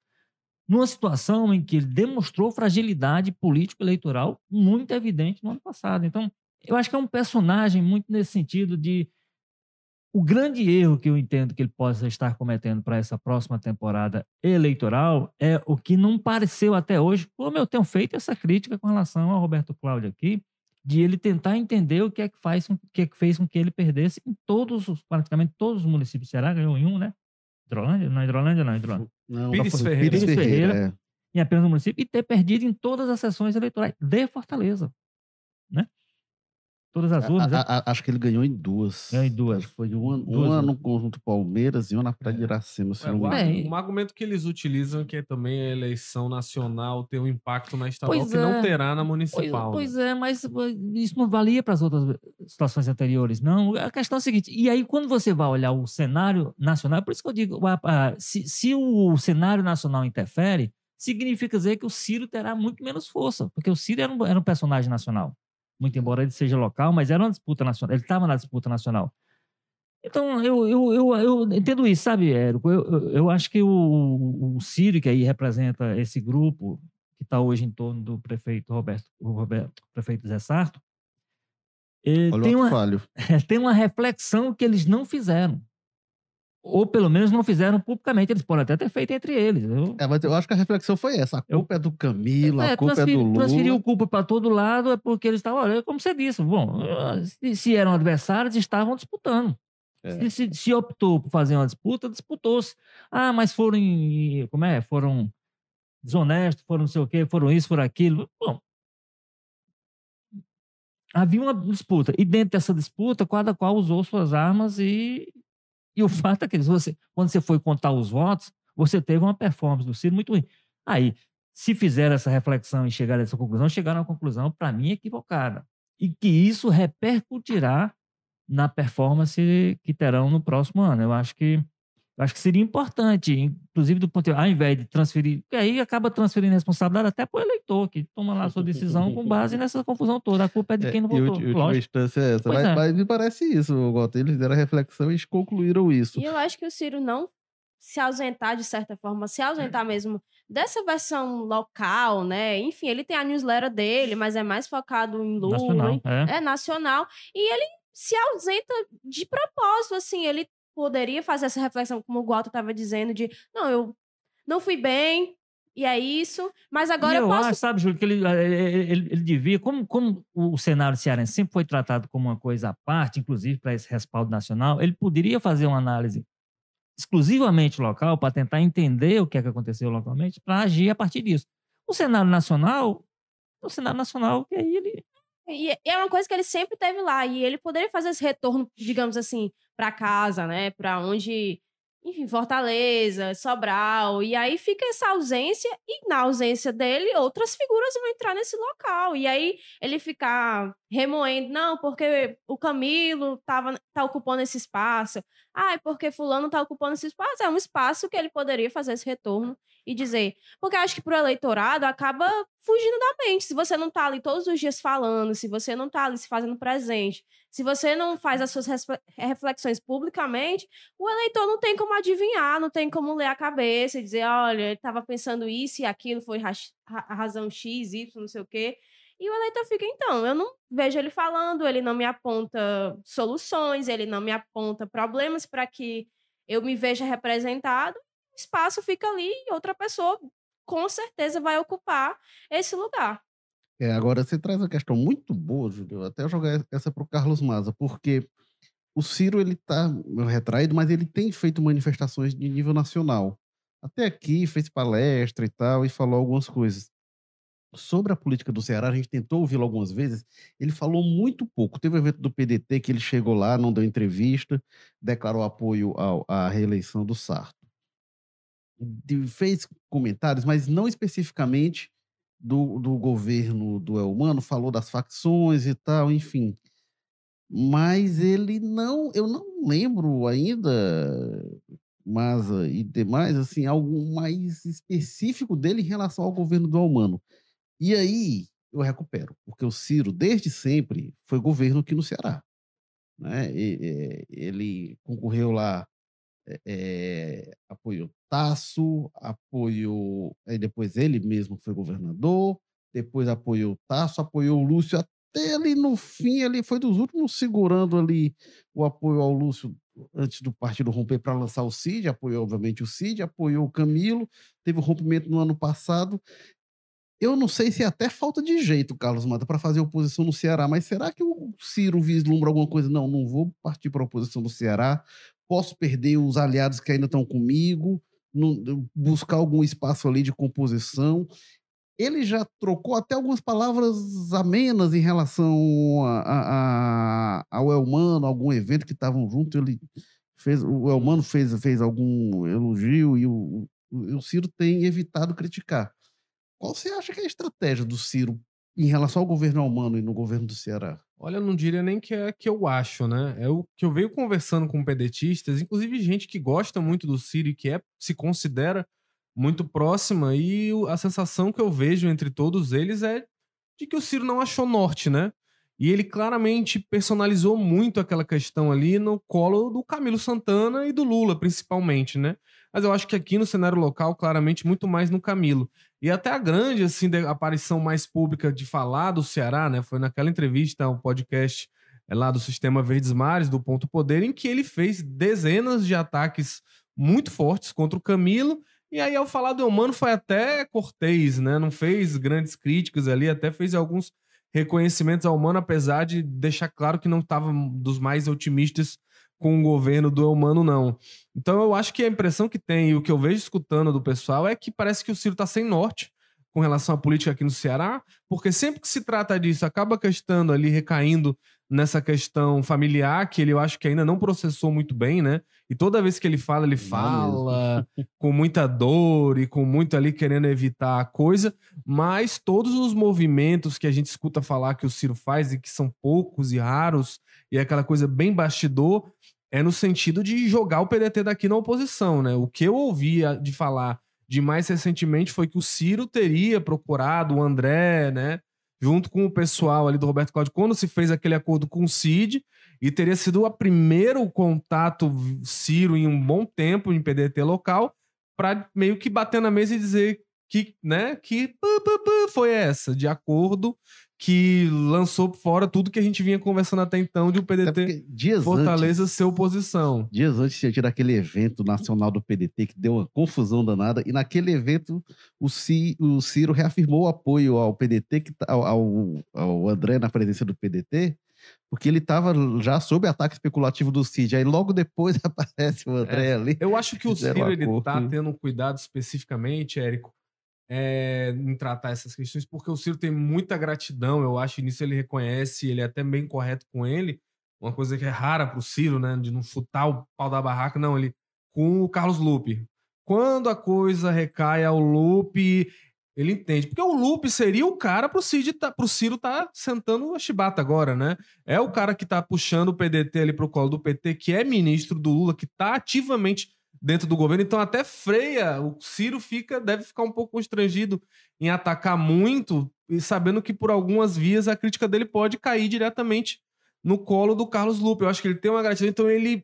numa situação em que ele demonstrou fragilidade político-eleitoral muito evidente no ano passado. Então, eu acho que é um personagem muito nesse sentido de o grande erro que eu entendo que ele possa estar cometendo para essa próxima temporada eleitoral é o que não pareceu até hoje, como eu tenho feito essa crítica com relação ao Roberto Cláudio aqui, de ele tentar entender o que é que faz, o que é que fez com que ele perdesse em todos os, praticamente todos os municípios Ceará, ganhou em um, né? Hidrolândia? Não, Hidrolândia não, Hidrolândia. Não, Pires Ferreira. Pires Pires Ferreira, Ferreira. é. em apenas um município e ter perdido em todas as sessões eleitorais de Fortaleza, né? Todas as urnas, né? A- a- acho que ele ganhou em duas. Ganhou em duas. Acho que Foi uma, Duas, uma né? no conjunto Palmeiras e uma na Praia de É. Iracema, se É, não engano. É, um argumento que eles utilizam que é também a eleição nacional ter um impacto na estadual Pois que não é. terá na Pois, municipal. né? pois é, mas uh, isso não valia para as outras situações anteriores, não. A questão é a seguinte: e aí, quando você vai olhar o cenário nacional, por isso que eu digo, se, se o cenário nacional interfere, significa dizer que o Ciro terá muito menos força, porque o Ciro era um, era um personagem nacional. Muito embora ele seja local, mas era uma disputa nacional, ele estava na disputa nacional. Então, eu, eu, eu, eu entendo isso, sabe, Érico? Eu, eu, eu acho que o, o Ciro, que aí representa esse grupo que está hoje em torno do prefeito Roberto, Roberto prefeito Zé Sarto, tem, uma, tem uma reflexão que eles não fizeram. Ou pelo menos não fizeram publicamente. Eles podem até ter feito entre eles. Eu, É, mas eu acho que a reflexão foi essa. A Eu- culpa é do Camilo, é, a culpa é do Lula. transferiu culpa para todo lado é porque eles estavam, olha, como você disse, bom, se, se eram adversários, estavam disputando. É. Se, se- se optou por fazer uma disputa, disputou-se. Ah, mas foram, em- como é, foram desonestos, foram não sei o quê, foram isso, foram aquilo. Bom, havia uma disputa. E dentro dessa disputa, cada qual usou suas armas e, e o fato é que você, quando você foi contar os votos, você teve uma performance do Ciro muito ruim. Aí, se fizeram essa reflexão e chegaram a essa conclusão, chegaram a uma conclusão, para mim, equivocada. E que isso repercutirá na performance que terão no próximo ano. Eu acho que eu acho que seria importante, inclusive do ponto de ao invés de transferir, porque aí acaba transferindo responsabilidade até para o eleitor, que toma lá a sua decisão com base nessa confusão toda. A culpa é de É, quem não e votou. ulti- última lógico. instância é essa. Mas, é. mas me parece isso, Walter. Eles fizeram a reflexão e eles concluíram isso. E eu acho que o Ciro não se ausentar, de certa forma, se ausentar mesmo dessa versão local, né? Enfim, ele tem a newsletter dele, mas é mais focado em Lula, Nacional, é. é nacional. E ele se ausenta de propósito, assim, ele poderia fazer essa reflexão, como o Gualto estava dizendo, de não, eu não fui bem, e é isso, mas agora E eu, eu posso. acho, sabe, Júlio, que ele, ele, ele- ele devia, como, como o cenário cearense sempre foi tratado como uma coisa à parte, inclusive para esse respaldo nacional, ele poderia fazer uma análise exclusivamente local para tentar entender o que é que aconteceu localmente, para agir a partir disso. O cenário nacional, o cenário nacional, que aí ele E é uma coisa que ele sempre teve lá. E ele poderia fazer esse retorno, digamos assim, para casa, né? Para onde. Enfim, Fortaleza, Sobral. E aí fica essa ausência. E na ausência dele, outras figuras vão entrar nesse local. E aí ele ficar remoendo. Não, porque o Camilo tava, tá ocupando esse espaço. Ah, porque Fulano tá ocupando esse espaço. É um espaço que ele poderia fazer esse retorno e dizer. Porque acho que pro eleitorado acaba fugindo da mente. Se você não tá ali todos os dias falando, se você não tá ali se fazendo presente, se você não faz as suas respe- reflexões publicamente, o eleitor não tem como adivinhar, não tem como ler a cabeça e dizer, olha, ele estava pensando isso e aquilo foi a razão X, Y, não sei o quê. E o eleitor fica, então, eu não vejo ele falando, ele não me aponta soluções, ele não me aponta problemas para que eu me veja representado, o espaço fica ali e outra pessoa com certeza vai ocupar esse lugar. É, agora você traz uma questão muito boa, Júlio. Até jogar essa para o Carlos Maza, porque o Ciro ele está retraído, mas ele tem feito manifestações de nível nacional. Até aqui fez palestra e tal e falou algumas coisas. Sobre a política do Ceará, a gente tentou ouvi-lo algumas vezes. Ele falou muito pouco. Teve um evento do PDT que ele chegou lá, não deu entrevista, declarou apoio ao- à reeleição do Sarto. De- Fez comentários, mas não especificamente do, do governo do Elmano, falou das facções e tal, enfim. Mas ele não, eu não lembro ainda, Maza e demais, assim, algo mais específico dele em relação ao governo do Elmano. E aí eu recupero, porque o Ciro, desde sempre, foi governo aqui no Ceará. Né? Ele concorreu lá, é, apoiou Tasso, apoiou. Aí depois ele mesmo foi governador, depois apoiou Tasso, apoiou o Lúcio, até ali no fim, ele foi dos últimos segurando ali o apoio ao Lúcio antes do partido romper para lançar o Cid, apoiou obviamente o Cid, apoiou o Camilo, teve o rompimento no ano passado. Eu não sei se é até falta de jeito, Carlos Mata, para fazer oposição no Ceará, mas será que o Ciro vislumbra alguma coisa? Não, não vou partir para a oposição no Ceará, posso perder os aliados que ainda estão comigo, não- buscar algum espaço ali de composição. Ele já trocou até algumas palavras amenas em relação a- a- a- ao Elmano, algum evento que estavam junto. Ele fez, o Elmano fez, fez algum elogio e o, o, o Ciro tem evitado criticar. Qual você acha que é a estratégia do Ciro em relação ao governo Elmano e no governo do Ceará? Olha, eu não diria nem que é que eu acho, né? É o que eu venho conversando com pedetistas, inclusive gente que gosta muito do Ciro e que é, se considera muito próxima, e a sensação que eu vejo entre todos eles é de que o Ciro não achou norte, né? E ele claramente personalizou muito aquela questão ali no colo do Camilo Santana e do Lula, principalmente, né? Mas eu acho que aqui no cenário local, claramente, muito mais no Camilo. E até a grande, assim, aparição mais pública de falar do Ceará, né? Foi naquela entrevista, ao podcast é, lá do Sistema Verdes Mares, do Ponto Poder, em que ele fez dezenas de ataques muito fortes contra o Camilo. E aí, ao falar do Eumano, foi até cortês, né? Não fez grandes críticas ali, até fez alguns reconhecimentos ao Humano, apesar de deixar claro que não estava dos mais otimistas com o governo do Eumano, não. Então eu acho que a impressão que tem e o que eu vejo escutando do pessoal é que parece que o Ciro está sem norte com relação à política aqui no Ceará, porque sempre que se trata disso, acaba a questão ali recaindo nessa questão familiar, que ele eu acho que ainda não processou muito bem, né? E toda vez que ele fala, ele fala com muita dor e com muito ali querendo evitar a coisa, mas todos os movimentos que a gente escuta falar que o Ciro faz e que são poucos e raros, e é aquela coisa bem bastidor, é no sentido de jogar o PDT daqui na oposição, né? O que eu ouvia de falar de mais recentemente foi que o Ciro teria procurado o André, né? Junto com o pessoal ali do Roberto Cláudio, quando se fez aquele acordo com o Cid, e teria sido o primeiro contato Ciro em um bom tempo em PDT local, para meio que bater na mesa e dizer que, né, que foi essa, de acordo que lançou fora tudo que a gente vinha conversando até então de o PDT dias Fortaleza antes, ser oposição. dias antes tinha tido aquele evento nacional do PDT que deu uma confusão danada, e naquele evento o, Ci- o Ciro reafirmou o apoio ao PDT, que, tá- ao, ao- André na presença do PDT, porque ele estava já sob ataque especulativo do Cid. Aí logo depois aparece o André ali. Eu acho que o Ciro ele tá tendo cuidado especificamente, Érico, é, em tratar essas questões, porque o Ciro tem muita gratidão, eu acho, nisso ele reconhece, ele é até bem correto com ele. Uma coisa que é rara pro Ciro, né? De não chutar o pau da barraca, não, ele com o Carlos Lupe. Quando a coisa recai ao Lupe, ele entende. Porque o Lupe seria o cara pro, Cid tá, pro Ciro tá sentando a chibata agora, né? É o cara que tá puxando o PDT ali pro colo do PT, que é ministro do Lula, que tá ativamente dentro do governo. Então até freia, o Ciro fica, deve ficar um pouco constrangido em atacar muito, e sabendo que por algumas vias a crítica dele pode cair diretamente no colo do Carlos Lupe. Eu acho que ele tem uma gratidão, então ele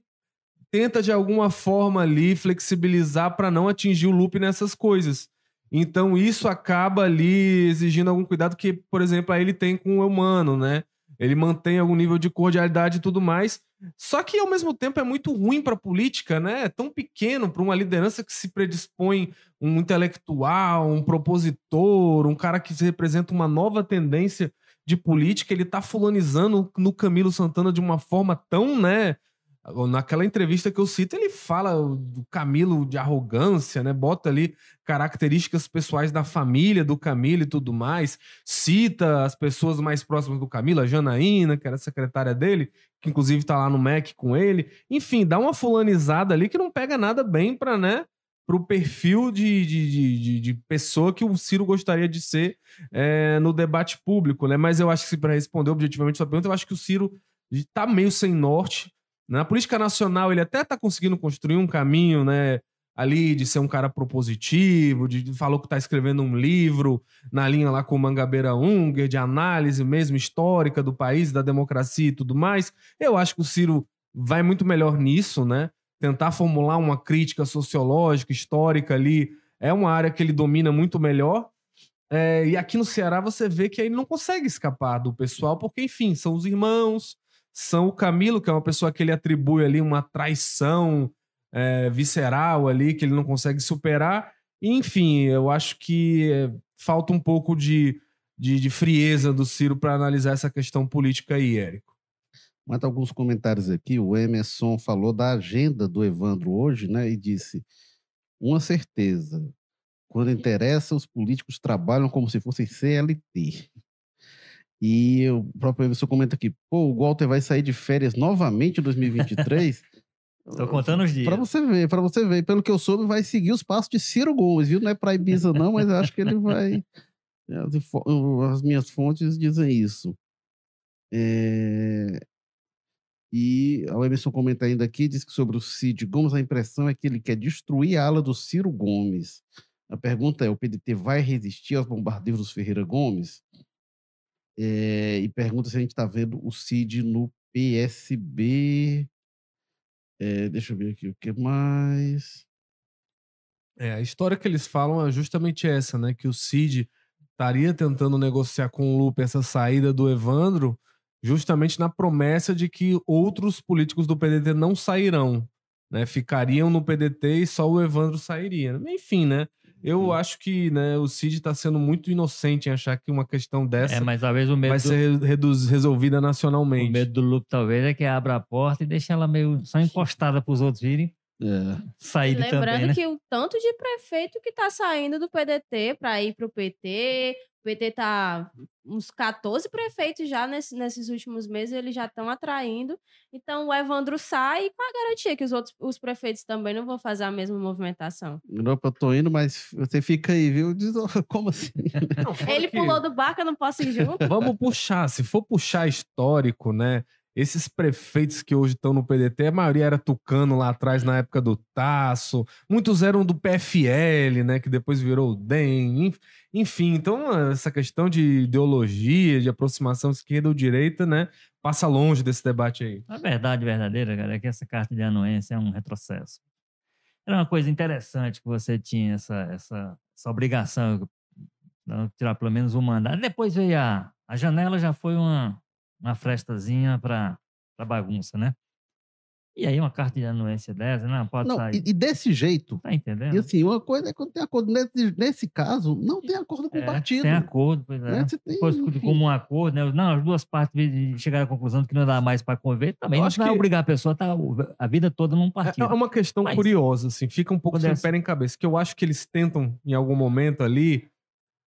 tenta de alguma forma ali flexibilizar para não atingir o Lupe nessas coisas. Então isso acaba ali exigindo algum cuidado que, por exemplo, aí ele tem com o humano, né? Ele mantém algum nível de cordialidade e tudo mais. Só que ao mesmo tempo é muito ruim para a política, né? É tão pequeno para uma liderança que se predispõe um intelectual, um propositor, um cara que representa uma nova tendência de política, ele tá fulanizando no Camilo Santana de uma forma tão, né? Naquela entrevista que eu cito, ele fala do Camilo de arrogância, né? Bota ali características pessoais da família do Camilo e tudo mais. Cita as pessoas mais próximas do Camilo, a Janaína, que era secretária dele, que inclusive tá lá no MEC com ele. Enfim, dá uma fulanizada ali que não pega nada bem para, né? Pro perfil de, de, de, de, pessoa que o Ciro gostaria de ser é, no debate público, né? Mas eu acho que, para responder objetivamente sua pergunta, eu acho que o Ciro tá meio sem norte. Na política nacional, ele até tá conseguindo construir um caminho, né? Ali de ser um cara propositivo, de falou que tá escrevendo um livro na linha lá com o Mangabeira Unger, de análise mesmo histórica do país, da democracia e tudo mais. Eu acho que o Ciro vai muito melhor nisso, né? Tentar formular uma crítica sociológica, histórica ali, é uma área que ele domina muito melhor. É, e aqui no Ceará você vê que ele não consegue escapar do pessoal, porque, enfim, são os irmãos, são o Camilo, que é uma pessoa que ele atribui ali uma traição é, visceral ali, que ele não consegue superar. Enfim, eu acho que falta um pouco de, de, de frieza do Ciro para analisar essa questão política aí, Érico. Mata alguns comentários aqui. O Emerson falou da agenda do Evandro hoje, né? E disse: uma certeza. Quando interessa, os políticos trabalham como se fossem CLT. E o próprio Emerson comenta aqui: pô, o Walter vai sair de férias novamente em 2023. Tô contando os dias. Para você ver, para você ver. Pelo que eu soube, vai seguir os passos de Ciro Gomes, viu? Não é para Ibiza, não, mas eu acho que ele vai. As, info- as minhas fontes dizem isso. É, E o Emerson comenta ainda aqui, diz que sobre o Cid Gomes, a impressão é que ele quer destruir a ala do Ciro Gomes. A pergunta é: o PDT vai resistir aos bombardeios dos Ferreira Gomes? É, e pergunta se a gente está vendo o Cid no PSB. É, deixa eu ver aqui o que mais. É, a história que eles falam é justamente essa, né? Que o Cid estaria tentando negociar com o Lupe essa saída do Evandro, justamente na promessa de que outros políticos do PDT não sairão, né? Ficariam no PDT e só o Evandro sairia. Enfim, né? Eu Uhum. acho que né, o Cid está sendo muito inocente em achar que uma questão dessa É, mas talvez o medo, vai ser reduz- resolvida o nacionalmente. medo do Lupe talvez é que abra a porta e deixe ela meio só encostada para os outros virem É, sair Lembrando também, né? que o tanto de prefeito que tá saindo do PDT para ir pro PT, o PT tá uns 14 prefeitos já nesse- nesses últimos meses, eles já estão atraindo. Então o Evandro sai com a garantia que os outros os prefeitos também não vão fazer a mesma movimentação. Europa, eu tô indo, mas você fica aí, viu? Diz, "Oh, como assim? Não, Ele que- pulou do barco, eu não posso ir junto. Vamos puxar, se for puxar histórico, né? Esses prefeitos que hoje estão no PDT, a maioria era tucano lá atrás na época do Taço, muitos eram do PFL, né? Que depois virou o DEM, enf- enfim. Então, essa questão de ideologia, de aproximação esquerda ou direita, né? Passa longe desse debate aí. A verdade verdadeira, cara, é que essa carta de anuência é um retrocesso. Era uma coisa interessante que você tinha essa, essa, essa obrigação, não, tirar pelo menos um mandato. Depois veio a, A janela já foi uma, uma frestazinha para bagunça, né? E aí uma carta de anuência dessa, não, pode Não, sair. e, e desse jeito, Tá entendendo? e assim, uma coisa é quando tem acordo. Nesse, nesse caso, não tem acordo com o É, partido. Sem acordo, pois é. né? Você tem, Depois, enfim. como um acordo, né? Não, as duas partes chegaram à conclusão de que não dá mais para conviver, também Eu não acho vai que- obrigar a pessoa a estar a vida toda num É- partido. É uma questão Mas- curiosa, assim, fica um pouco sem pé em cabeça, que eu acho que eles tentam, em algum momento ali,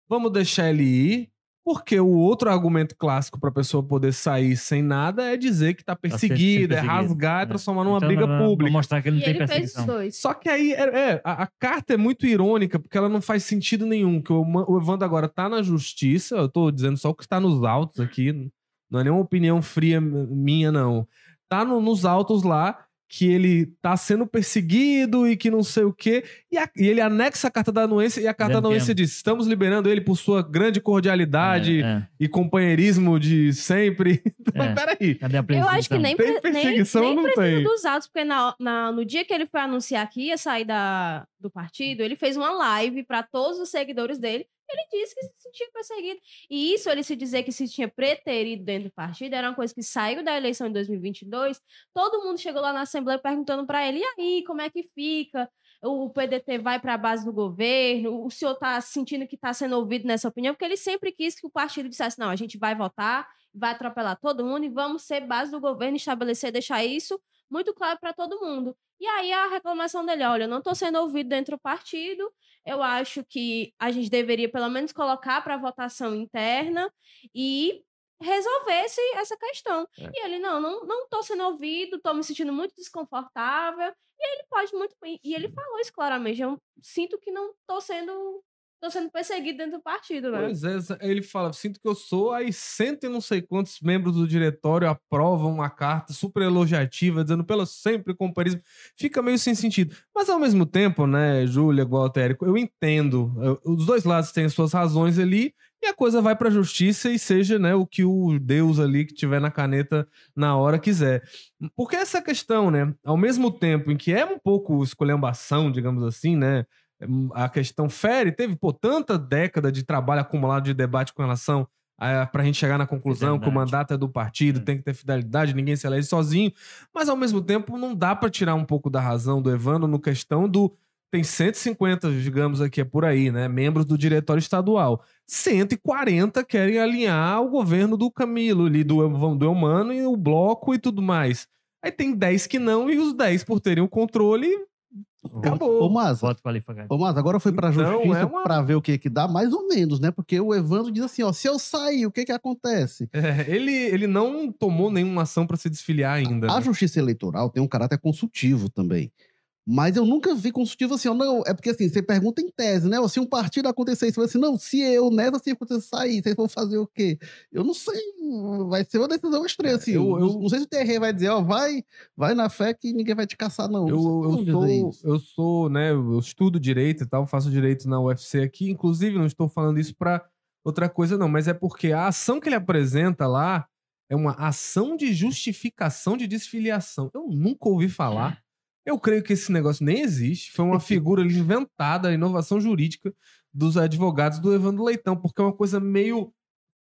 vamos deixar ele ir, porque o outro argumento clássico para a pessoa poder sair sem nada é dizer que tá sendo perseguido, é rasgar, é transformar numa Então, briga não- não pública. mostrar que ele não E tem ele perseguição. Só que aí, é, é, a, a carta é muito irônica, porque ela não faz sentido nenhum. Que o, o Evandro agora tá na justiça, eu tô dizendo só o que está nos autos aqui, não é nenhuma opinião fria minha, não. Tá no- nos autos lá que ele tá sendo perseguido e que não sei o quê. E, a- e ele anexa a carta da anuência e a carta da anuência diz: estamos liberando ele por sua grande cordialidade É, é. e companheirismo de sempre. Então, É. peraí. Cadê a Eu acho que nem, Tem nem, perseguição ou nem não tem? dos atos, porque na, na- no dia que ele foi anunciar que ia sair da, do partido, ele fez uma live para todos os seguidores dele. Ele disse que se sentia perseguido. E isso, ele se dizer que se tinha preterido dentro do partido, era uma coisa que saiu da eleição em 2022. Todo mundo chegou lá na Assembleia perguntando para ele: e aí, como é que fica? O PDT vai para a base do governo? O senhor está sentindo que está sendo ouvido nessa opinião? Porque ele sempre quis que o partido dissesse: não, a gente vai votar, vai atropelar todo mundo e vamos ser base do governo, estabelecer, deixar isso muito claro para todo mundo. E aí a reclamação dele, olha, eu não estou sendo ouvido dentro do partido, eu acho que a gente deveria pelo menos colocar para votação interna e resolvesse essa questão. É. E ele, não, não, não tô sendo ouvido, tô me sentindo muito desconfortável. E ele pode muito bem. E ele falou isso claramente. Eu sinto que não tô sendo. Tô sendo perseguido dentro do partido, né? Pois é, ele fala, sinto que eu sou, aí cento e não sei quantos membros do diretório aprovam uma carta super elogiativa, dizendo pelo sempre companheirismo. Fica meio sem sentido. Mas ao mesmo tempo, né, Júlia, Gualtérico, eu entendo. eu- os dois lados têm suas razões ali, e a coisa vai pra justiça e seja, né, o que o Deus ali que tiver na caneta na hora quiser. Porque essa questão, né, ao mesmo tempo em que é um pouco escolhambação, digamos assim, né, a questão fere, teve, pô, tanta década de trabalho acumulado de debate com relação a, pra gente chegar na conclusão que o mandato é do partido, É. tem que ter fidelidade, ninguém se elege sozinho, mas ao mesmo tempo não dá pra tirar um pouco da razão do Evandro no questão do tem 150, digamos aqui, é por aí, né, membros do diretório estadual. 140 querem alinhar o governo do Camilo, ali, do, do Eumano e o bloco e tudo mais. Aí tem 10 que não, e os 10, por terem o controle, acabou. Ô, qualificado. Ô, mas agora foi pra Então, justiça é uma- pra ver o que que dá, mais ou menos, né? Porque o Evandro diz assim, ó, se eu sair, o que que acontece? É, ele, ele não tomou nenhuma ação pra se desfiliar ainda. A né? justiça eleitoral tem um caráter consultivo também. Mas eu nunca vi consultivo assim, ó, não, é porque assim, você pergunta em tese, né? ó, Se um partido acontecer isso, você vai assim, não, se eu nessa circunstância sair, vocês vão fazer o quê? Eu não sei, vai ser uma decisão estranha, assim. É, eu- eu, eu- não sei se o TR vai dizer, ó, vai, vai na fé que ninguém vai te caçar, não. Eu, Não eu sou, eu sou, né? Eu estudo direito e tal, faço direito na UFC aqui. Inclusive, não estou falando isso pra outra coisa, não, mas é porque a ação que ele apresenta lá é uma ação de justificação de desfiliação. Eu nunca ouvi falar. Eu creio que esse negócio nem existe. Foi uma figura inventada, inovação jurídica dos advogados do Evandro Leitão, porque é uma coisa meio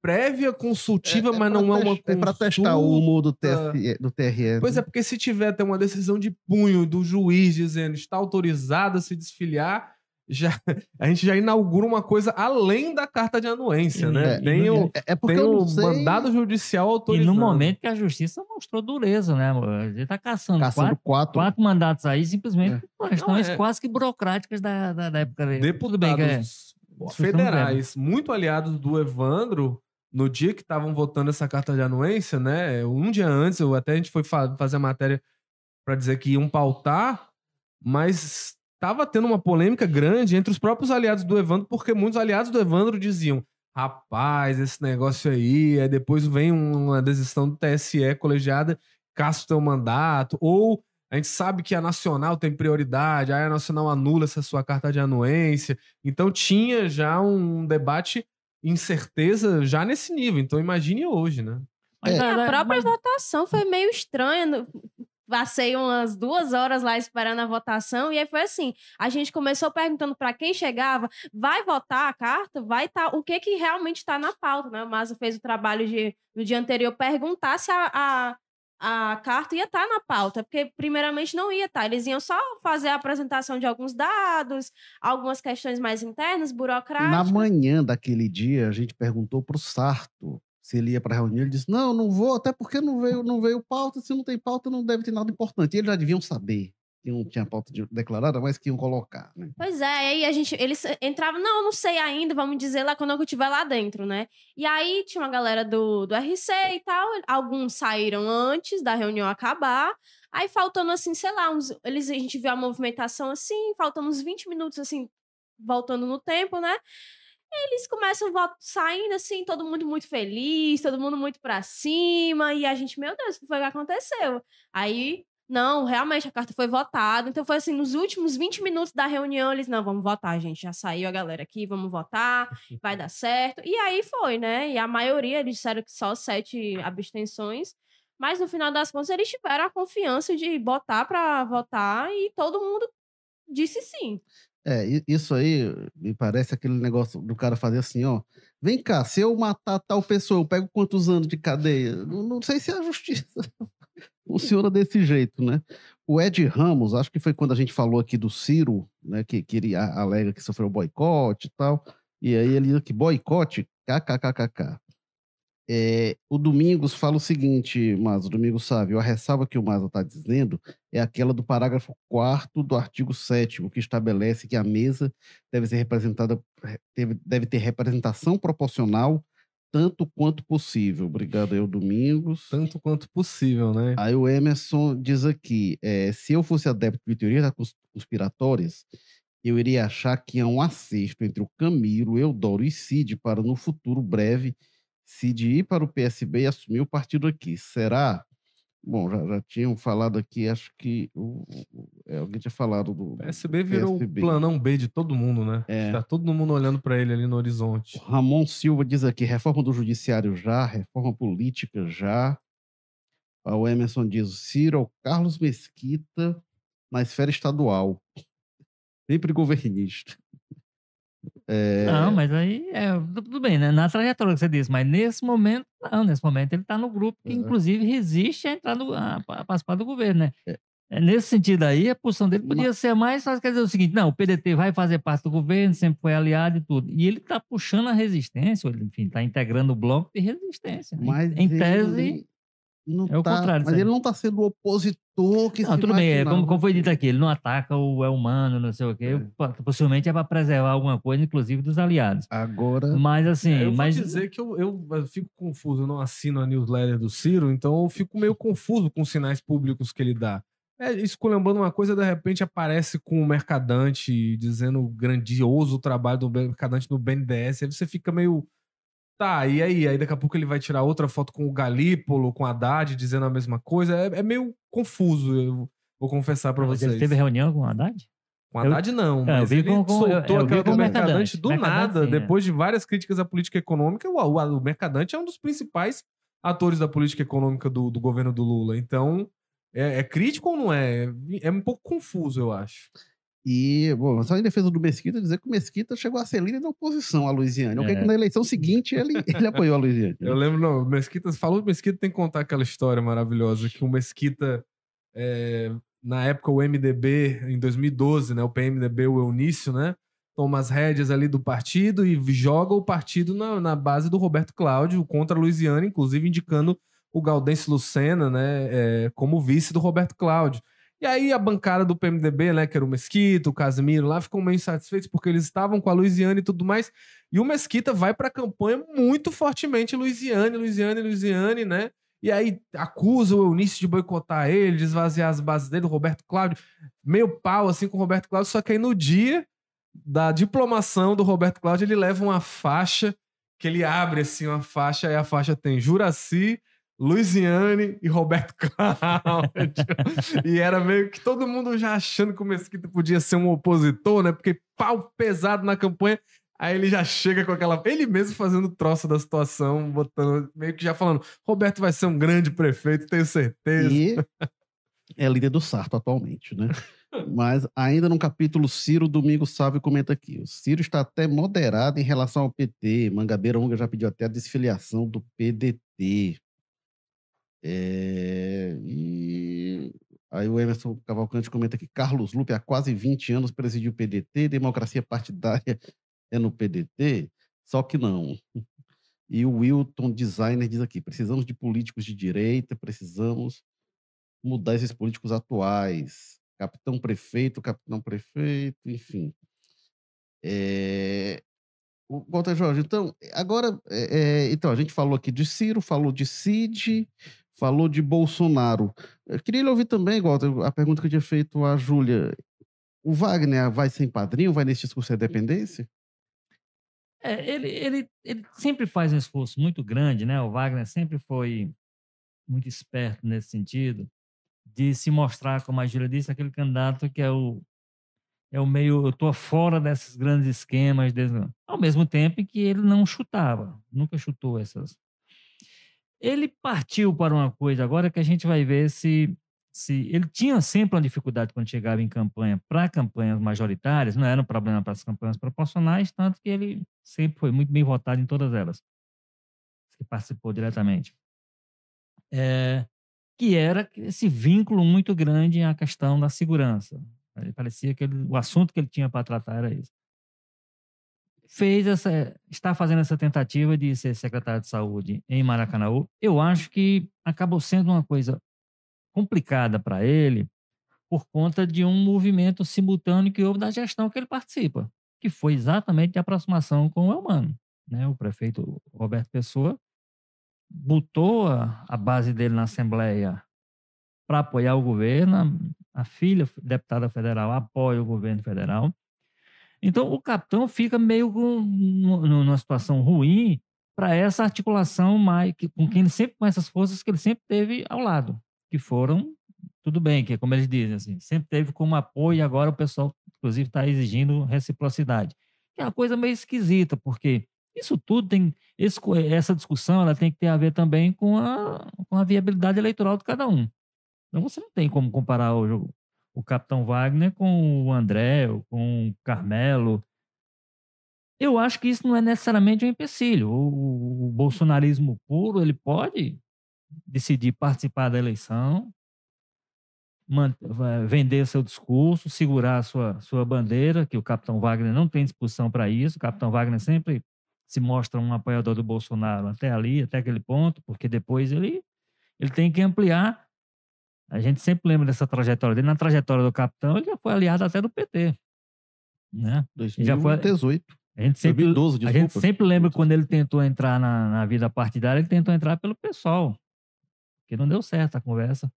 prévia, consultiva, mas pra não é uma tes- É pra testar o consulta. humor do, TSE, do TRE. Pois é, porque se tiver até uma decisão de punho do juiz dizendo está autorizado a se desfiliar, já, a gente já inaugura uma coisa além da carta de anuência, né? É, tem o, É, é porque tem o sei... mandado judicial E autorizando. no momento que a justiça mostrou dureza, né? amor? Ele tá caçando, Caçando quatro, quatro. quatro mandatos aí, simplesmente por questões Não, é- quase que burocráticas da, da, da época dele. Tudo bem que é. Deputados federais muito aliados do Evandro, no dia que estavam votando essa carta de anuência, né? Um dia antes, até a gente foi fa- fazer a matéria para dizer que iam pautar, mas estava tendo uma polêmica grande entre os próprios aliados do Evandro, porque muitos aliados do Evandro diziam: rapaz, esse negócio aí, aí depois vem uma decisão do TSE colegiada, caça o teu mandato, ou a gente sabe que a Nacional tem prioridade, aí a Nacional anula essa sua carta de anuência. Então tinha já um debate incerteza já nesse nível. Então imagine hoje, né? É. a verdade- própria mas- votação foi meio estranha. Passei umas duas horas lá esperando a votação, e aí foi assim: a gente começou perguntando para quem chegava, vai votar a carta? Vai estar tá, o que que realmente está na pauta, né? O Maza fez o trabalho de, no dia anterior perguntar se a, a a carta ia estar tá na pauta, porque primeiramente não ia estar. Tá. Eles iam só fazer a apresentação de alguns dados, algumas questões mais internas, burocráticas. Na manhã daquele dia, a gente perguntou para o Sarto se ele ia para a reunião. Ele disse: Não, não vou, até porque não veio, não veio pauta. Se não tem pauta, não deve ter nada importante. E eles já deviam saber que não tinha pauta declarada, mas que iam colocar, né? Pois é, aí a gente, eles entravam, não, não sei ainda, vamos dizer lá quando eu estiver lá dentro, né? E aí tinha uma galera do, do RC e tal, alguns saíram antes da reunião acabar, aí faltando assim, sei lá, uns, eles, a gente viu a movimentação assim, faltando uns 20 minutos assim, voltando no tempo, né? Eles começam saindo assim, todo mundo muito feliz, todo mundo muito pra cima, e a gente, meu Deus, o que foi que aconteceu? Aí não, realmente a carta foi votada. Então foi assim, nos últimos 20 minutos da reunião, eles, não, vamos votar, gente. Já saiu a galera aqui, vamos votar, vai dar certo. E aí foi, né? E a maioria, eles disseram que só sete abstenções. Mas no final das contas, eles tiveram a confiança de botar para votar e todo mundo disse sim. É, isso aí me parece aquele negócio do cara fazer assim, ó. Vem cá, se eu matar tal pessoa, eu pego quantos anos de cadeia? Não, não sei se é a justiça funciona desse jeito, né? O Ed Ramos, acho que foi quando a gente falou aqui do Ciro, né, que, que ele alega que sofreu boicote e tal, e aí ele diz que boicote, kkkk. É, o Domingos fala o seguinte, mas o Domingos sabe, a ressalva que o Maza está dizendo é aquela do parágrafo 4 do artigo 7 que estabelece que a mesa deve ser representada, deve, deve ter representação proporcional tanto quanto possível. Obrigado aí, o Domingos. Tanto quanto possível, né? Aí o Emerson diz aqui: é, se eu fosse adepto de teorias conspiratórias, eu iria achar que há um acerto entre o Camilo, Eudoro e Cid para no futuro breve Cid ir para o PSB e assumir o partido aqui. Será? Bom, já, já tinham falado aqui, acho que o, o, é, alguém tinha falado do. O PSB virou o planão B de todo mundo, né? É. Tá todo mundo olhando para ele ali no horizonte. O Ramon Silva diz aqui: reforma do judiciário já, reforma política já. O Emerson diz: Ciro Carlos Mesquita na esfera estadual. Sempre governista. É... Não, mas aí é tudo bem, né? Na trajetória que você disse, mas nesse momento, não, nesse momento ele está no grupo que, inclusive, resiste a entrar no, a, a participar do governo, né? É. é. Nesse sentido aí, a posição dele podia mas... ser mais, quer dizer o seguinte: não, o PDT vai fazer parte do governo, sempre foi aliado e tudo. E ele está puxando a resistência, enfim, está integrando o bloco de resistência. Né? Mas em tese, não é o tá, contrário. Mas ele não está sendo o opositor que não, tudo bem, é, como, como, foi dito aqui, ele não ataca o é humano, não sei o quê. É. Possivelmente é para preservar alguma coisa, inclusive dos aliados. Agora. Mas assim. É, eu mas... vou dizer que eu, eu, eu, fico confuso, eu não assino a newsletter do Ciro, então eu fico meio confuso com os sinais públicos que ele dá. É, esculhambando uma coisa, de repente aparece com o Mercadante dizendo o grandioso trabalho do Mercadante no BNDES, aí você fica meio Tá, e aí? Aí daqui a pouco ele vai tirar outra foto com o Galípolo, com a Haddad, dizendo a mesma coisa. É, é meio confuso, eu vou confessar pra vocês. Ele teve reunião com o Haddad? Com a Haddad, não. É, mas ele com, soltou eu, eu aquela do Mercadante do Mercadante, nada. Sim, depois é. de várias críticas à política econômica, o, o, o, Mercadante é um dos principais atores da política econômica do, do governo do Lula. Então, é, é crítico ou não é? É um pouco confuso, eu acho. E, bom, só em defesa do Mesquita, dizer que o Mesquita chegou a ser líder da oposição à Luiziane. É. O que na eleição seguinte ele, ele apoiou a Luiziane. Eu lembro, não, o Mesquita, falou do Mesquita, tem que contar aquela história maravilhosa, que o Mesquita, é, na época o MDB, em 2012, né, o PMDB, o Eunício, né, toma as rédeas ali do partido e joga o partido na, na base do Roberto Cláudio contra a Luiziane, inclusive indicando o Gaudêncio Lucena, né, é, como vice do Roberto Cláudio. E aí a bancada do PMDB, né, que era o Mesquita, o Casimiro lá, ficam meio insatisfeitos porque eles estavam com a Luiziane e tudo mais. E o Mesquita vai para a campanha muito fortemente Luiziane, Luiziane, Luiziane, né? E aí acusa o Eunício de boicotar ele, de esvaziar as bases dele, o Roberto Cláudio, meio pau assim com o Roberto Cláudio, só que aí no dia da diplomação do Roberto Cláudio, ele leva uma faixa, que ele abre assim uma faixa, e a faixa tem Juraci, Luiziane e Roberto Cláudio. e era meio que todo mundo já achando que o Mesquita podia ser um opositor, né? Porque pau pesado na campanha. Aí ele já chega com aquela. Ele mesmo fazendo troça da situação, botando. Meio que já falando: Roberto vai ser um grande prefeito, tenho certeza. E é líder do Sarto atualmente, né? Mas ainda no capítulo Ciro, Domingo Sávio comenta aqui. O Ciro está até moderado em relação ao PT. Mangabeira Unga já pediu até a desfiliação do PDT. É, e aí o Emerson Cavalcante comenta que Carlos Lupe há quase 20 anos presidiu o PDT, democracia partidária é no PDT, só que não. E o Wilton Designer diz aqui: precisamos de políticos de direita, precisamos mudar esses políticos atuais. Capitão prefeito, capitão prefeito, enfim. É... O Walter Jorge, então, agora, é, então, a gente falou aqui de Ciro, falou de Cid, falou de Bolsonaro. Eu queria ouvir também, Walter, a pergunta que eu tinha feito à Júlia. O Wagner vai sem padrinho, vai nesse discurso de dependência? É, ele, ele, ele sempre faz um esforço muito grande, né? O Wagner sempre foi muito esperto nesse sentido, de se mostrar, como a Júlia disse, aquele candidato que é o, é o meio, eu estou fora desses grandes esquemas, ao mesmo tempo que ele não chutava, nunca chutou essas. Ele partiu para uma coisa agora que a gente vai ver se se ele tinha sempre uma dificuldade quando chegava em campanha para campanhas majoritárias, não era um problema para as campanhas proporcionais, tanto que ele sempre foi muito bem votado em todas elas, que participou diretamente. É, que era esse vínculo muito grande à questão da segurança. Ele parecia que ele, o assunto que ele tinha para tratar era isso. Fez essa, está fazendo essa tentativa de ser secretário de saúde em Maracanã. Eu acho que acabou sendo uma coisa complicada para ele por conta de um movimento simultâneo que houve da gestão que ele participa, que foi exatamente de aproximação com o Elmano. Né? O prefeito Roberto Pessoa botou a, a base dele na Assembleia para apoiar o governo, a filha deputada federal apoia o governo federal. Então, o capitão fica meio com, numa situação ruim para essa articulação mais, com quem ele sempre, com essas forças que ele sempre teve ao lado que foram, tudo bem, que é como eles dizem, assim, sempre teve como apoio e agora o pessoal, inclusive, está exigindo reciprocidade. Que é uma coisa meio esquisita, porque isso tudo tem, esse, essa discussão ela tem que ter a ver também com a, com a viabilidade eleitoral de cada um. Então você não tem como comparar o, o Capitão Wagner com o André, com o Carmelo. Eu acho que isso não é necessariamente um empecilho. O, o, bolsonarismo puro, ele pode decidir participar da eleição, vender seu discurso, segurar sua, sua bandeira, que o capitão Wagner não tem disposição para isso. O capitão Wagner sempre se mostra um apoiador do Bolsonaro até ali, até aquele ponto, porque depois ele, ele tem que ampliar. A gente sempre lembra dessa trajetória dele. Na trajetória do capitão, ele já foi aliado até do PT. Né? 2018. Já foi, a gente sempre, 2012, a gente sempre lembra quando ele tentou entrar na, na vida partidária, ele tentou entrar pelo pessoal porque não deu certo a conversa.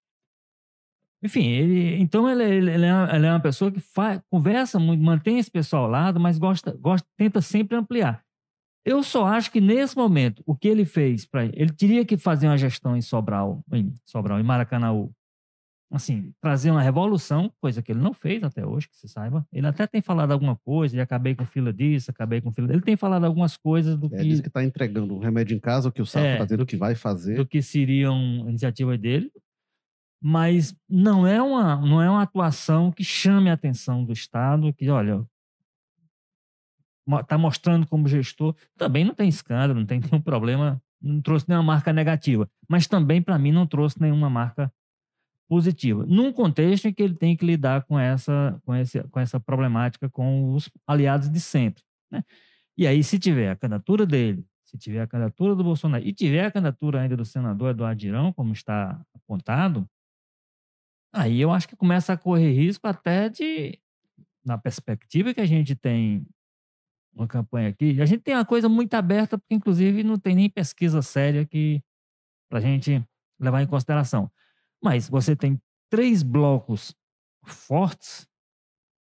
Enfim, ele, então ele, ele, ele, é, uma, ele é uma pessoa que faz, conversa muito, mantém esse pessoal ao lado, mas gosta, gosta, tenta sempre ampliar. Eu só acho que nesse momento, o que ele fez para ele teria que fazer uma gestão em Sobral, em Sobral, em Maracanã, assim, trazer uma revolução, coisa que ele não fez até hoje, que se saiba. Ele até tem falado alguma coisa, e acabei com fila disso, acabei com fila. Ele tem falado algumas coisas do é, que. Diz que está entregando um remédio em casa, o que o Sá é, fazendo, o que vai fazer. Do que seriam iniciativas dele. Mas não é, uma, não é uma atuação que chame a atenção do Estado, que, olha, está mostrando como gestor. Também não tem escândalo, não tem nenhum problema, não trouxe nenhuma marca negativa. Mas também, para mim, não trouxe nenhuma marca positiva, num contexto em que ele tem que lidar com essa, com esse, com essa problemática com os aliados de sempre. Né? E aí, se tiver a candidatura dele, se tiver a candidatura do Bolsonaro e tiver a candidatura ainda do senador Eduardo Girão, como está apontado, aí eu acho que começa a correr risco até de, na perspectiva que a gente tem uma campanha aqui, a gente tem uma coisa muito aberta, porque inclusive não tem nem pesquisa séria que para a gente levar em consideração. Mas você tem três blocos fortes,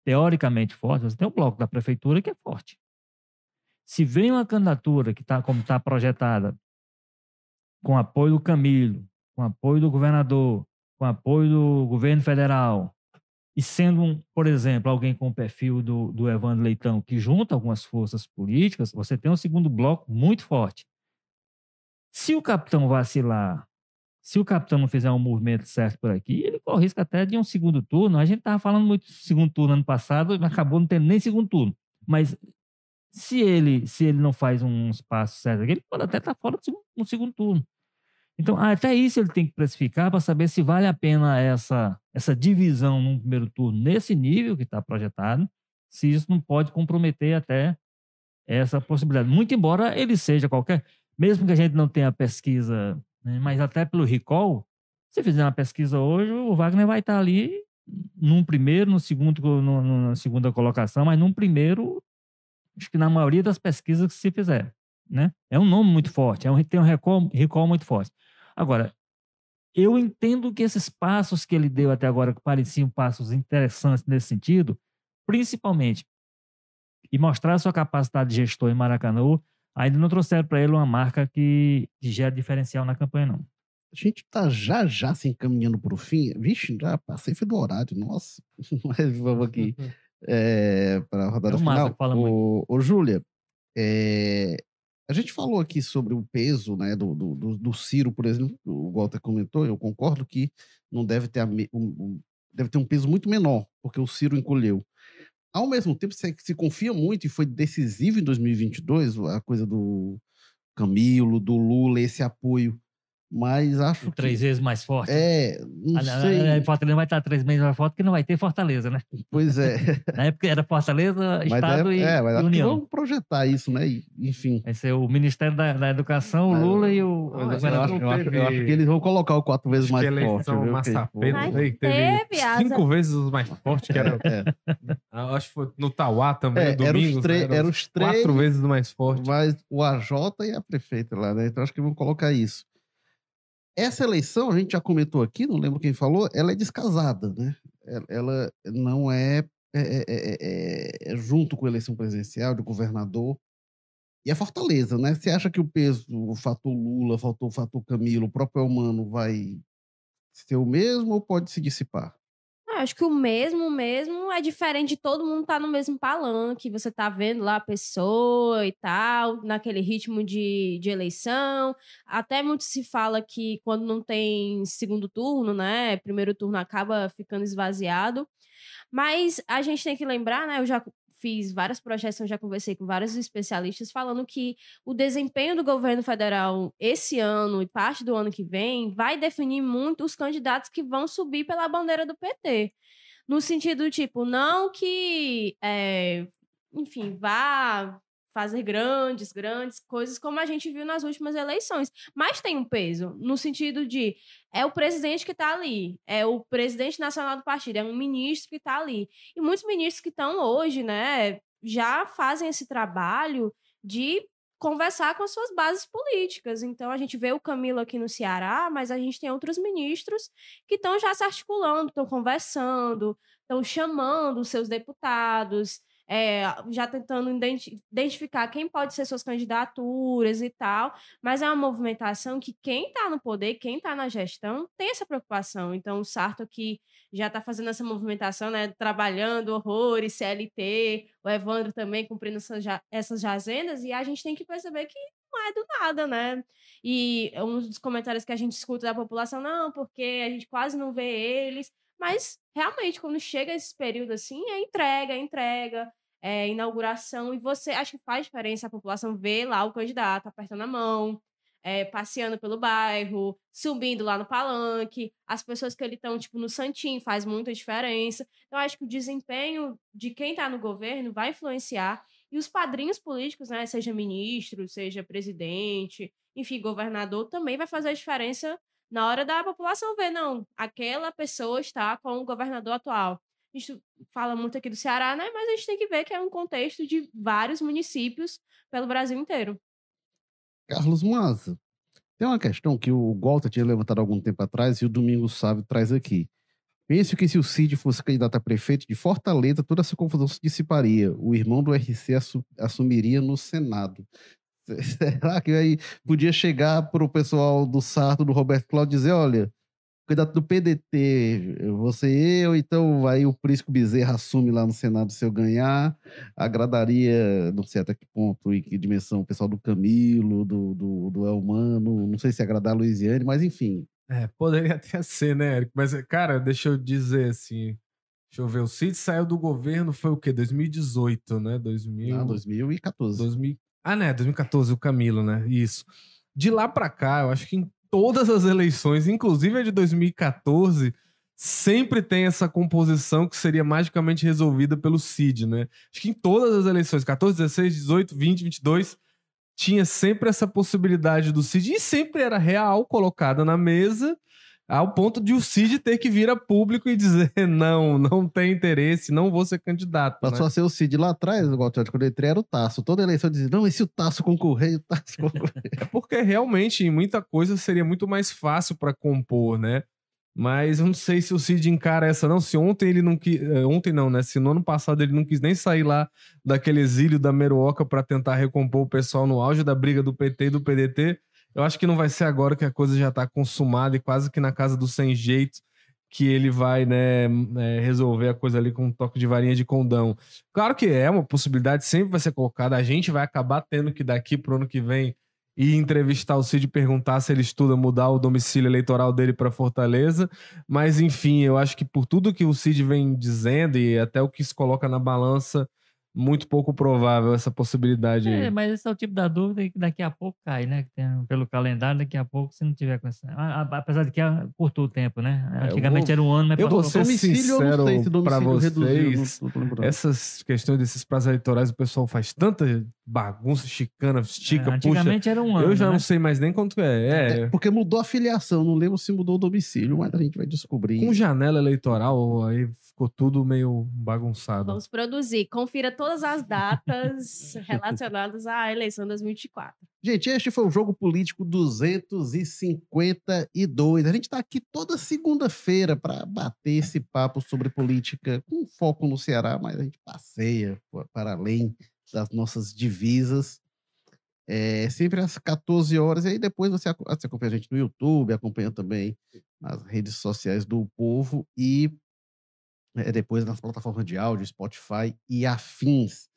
teoricamente fortes. Você tem o bloco da prefeitura que é forte. Se vem uma candidatura que está como está projetada, com apoio do Camilo, com apoio do governador, com apoio do governo federal, e sendo, um, por exemplo, alguém com o perfil do, do Evandro Leitão, que junta algumas forças políticas, você tem um segundo bloco muito forte. Se o capitão vacilar se o capitão não fizer um movimento certo por aqui, ele corre risco até de um segundo turno. A gente estava falando muito de segundo turno ano passado, acabou não tendo nem segundo turno. Mas se ele, se ele não faz uns passos certos aqui, ele pode até estar fora do segundo turno. Então, até isso ele tem que precificar para saber se vale a pena essa, essa divisão no primeiro turno nesse nível que está projetado, se isso não pode comprometer até essa possibilidade. Muito embora ele seja qualquer, mesmo que a gente não tenha pesquisa, né, mas até pelo recall, se fizer uma pesquisa hoje, o Wagner vai estar ali num primeiro, no segundo, no, na segunda colocação, mas num primeiro, acho que na maioria das pesquisas que se fizer. Né? É um nome muito forte, é um, tem um recall, recall muito forte. Agora, eu entendo que esses passos que ele deu até agora, que pareciam passos interessantes nesse sentido, principalmente, e mostrar sua capacidade de gestor em Maracanã, ainda não trouxeram para ele uma marca que, que gera diferencial na campanha, não. A gente tá já já se encaminhando para o fim. Vixe, já passei do horário. Nossa, mas vamos aqui é, para a rodada é final. Ô, ô, Júlia, é, a gente falou aqui sobre o peso né, do, do, do, Ciro, por exemplo, o Walter comentou, eu concordo que não deve ter, a, um, deve ter um peso muito menor, porque o Ciro encolheu. Ao mesmo tempo, se, se confia muito, e foi decisivo em 2022, a coisa do Camilo, do Lula, esse apoio mas acho Três que... vezes mais forte. É, não a, sei. A, a Fortaleza vai estar três vezes mais forte porque não vai ter Fortaleza, né? Pois é. Na época era Fortaleza, mas Estado é, e, é, mas e União. Vamos projetar isso, né? Enfim. Vai ser o Ministério da, da Educação, o Lula e o... eu, acho, eu, acho, eu, acho, que eles vão colocar o quatro vezes mais forte. Viu? Massapeta, aí, teve, teve cinco vezes os mais fortes, que era... é. Acho que foi no Tauá também, é, domingos, era os, né? era os três... Quatro vezes mais forte. Mas o AJ e a prefeita lá, né? Então acho que vão colocar isso. Essa eleição, a gente já comentou aqui, não lembro quem falou, ela é descasada, né? Ela não é, é, é, é junto com a eleição presidencial, do governador. E a Fortaleza, né? Você acha que o peso, o fator Lula, o fator Camilo, o próprio humano vai ser o mesmo ou pode se dissipar? Acho que o mesmo mesmo é diferente todo mundo tá no mesmo palanque, você tá vendo lá a pessoa e tal, naquele ritmo de, de eleição. Até muito se fala que quando não tem segundo turno, né, primeiro turno acaba ficando esvaziado. Mas a gente tem que lembrar, né, eu já fiz várias projeções, já conversei com vários especialistas falando que o desempenho do governo federal esse ano e parte do ano que vem vai definir muito os candidatos que vão subir pela bandeira do PT. No sentido, tipo, não que, é, enfim, vá fazer grandes, grandes coisas, como a gente viu nas últimas eleições. Mas tem um peso, no sentido de é o presidente que está ali, é o presidente nacional do partido, é um ministro que está ali. E muitos ministros que estão hoje, né, já fazem esse trabalho de conversar com as suas bases políticas. Então a gente vê o Camilo aqui no Ceará, mas a gente tem outros ministros que estão já se articulando, estão conversando, estão chamando os seus deputados é, já tentando identificar quem pode ser suas candidaturas e tal, mas é uma movimentação que quem está no poder, quem está na gestão, tem essa preocupação. Então, o Sarto que já está fazendo essa movimentação, né, trabalhando horrores, CLT, o Evandro também cumprindo essas, essas agendas, e a gente tem que perceber que não é do nada, né? E um dos comentários que a gente escuta da população, não, porque a gente quase não vê eles. Mas, realmente, quando chega esse período assim, é entrega, é entrega, é inauguração, e você acho que faz diferença a população ver lá o candidato apertando a mão, é, passeando pelo bairro, subindo lá no palanque, as pessoas que ele estão, tipo, no santinho, faz muita diferença. Então, acho que o desempenho de quem está no governo vai influenciar. E os padrinhos políticos, né, seja ministro, seja presidente, enfim, governador, também vai fazer a diferença na hora da população ver, não, aquela pessoa está com o governador atual. A gente fala muito aqui do Ceará, né? Mas a gente tem que ver que é um contexto de vários municípios pelo Brasil inteiro. Carlos Maza, tem uma questão que o Walter tinha levantado algum tempo atrás e o Domingos Sávio traz aqui. Pense que se o Cid fosse candidato a prefeito de Fortaleza, toda essa confusão se dissiparia. O irmão do RC assumiria no Senado. Será que aí podia chegar para o pessoal do Sarto, do Roberto Cláudio, dizer: olha, candidato do PDT, você eu, então aí o Prisco Bezerra assume lá no Senado se eu ganhar, agradaria, não sei até que ponto e que dimensão, o pessoal do Camilo, do, do, do Elmano, não sei se agradar a Luiziane, mas enfim, É, poderia até ser, né, Érico? Mas, cara, deixa eu dizer assim. Deixa eu ver, o Cid saiu do governo, foi o quê? 2018, né? 2000... Ah, 2014. 2000... Ah, né? 2014, o Camilo, né? Isso. De lá pra cá, eu acho que em todas as eleições, inclusive a de 2014, sempre tem essa composição que seria magicamente resolvida pelo Cid, né? Acho que em todas as eleições, 14, 16, 18, 20, 22, tinha sempre essa possibilidade do Cid e sempre era real colocada na mesa ao ponto de o Cid ter que vir a público e dizer não, não tem interesse, não vou ser candidato. Passou né? a ser o Cid lá atrás, igual quando entrei era o Tasso. Toda eleição dizia, não, e se o Tasso concorrer, o Tasso concorrer. É porque realmente em muita coisa seria muito mais fácil para compor, né? Mas eu não sei se o Cid encara essa, não. Se ontem ele não quis. Ontem não, né? Se no ano passado ele não quis nem sair lá daquele exílio da Meruoca para tentar recompor o pessoal no auge da briga do PT e do PDT, eu acho que não vai ser agora que a coisa já tá consumada e quase que na casa do sem jeito que ele vai, né, é, resolver a coisa ali com um toque de varinha de condão. Claro que é uma possibilidade, sempre vai ser colocada. A gente vai acabar tendo que daqui pro ano que vem e entrevistar o Cid e perguntar se ele estuda mudar o domicílio eleitoral dele para Fortaleza. Mas, enfim, eu acho que por tudo que o Cid vem dizendo e até o que se coloca na balança, muito pouco provável essa possibilidade. É, aí. mas esse é o tipo da dúvida que daqui a pouco cai, né? Tem- pelo calendário, daqui a pouco, se não tiver com essa. Apesar de que ah, curtou o tempo, né? É, Antigamente vou- era um ano, mas eu vou ser sincero reduziu, não vocês, lembrando. Essas questões desses prazos eleitorais, o pessoal faz tanta bagunça, chicana, estica, É, puxa. Antigamente era um ano. Eu já né? não sei mais nem quanto é. É, É, porque mudou a filiação, não lembro se mudou o domicílio, mas a gente vai descobrir. com janela eleitoral, aí ficou tudo meio bagunçado. Vamos produzir. Confira todas as datas relacionadas à eleição 2024. Gente, este foi o Jogo Político 252. A gente está aqui toda segunda-feira para bater esse papo sobre política com foco no Ceará, mas a gente passeia pa- para além das nossas divisas. É, sempre às 14 horas, e aí depois você, você acompanha a gente no YouTube, acompanha também nas redes sociais do Povo e é, depois nas plataformas de áudio, Spotify e afins.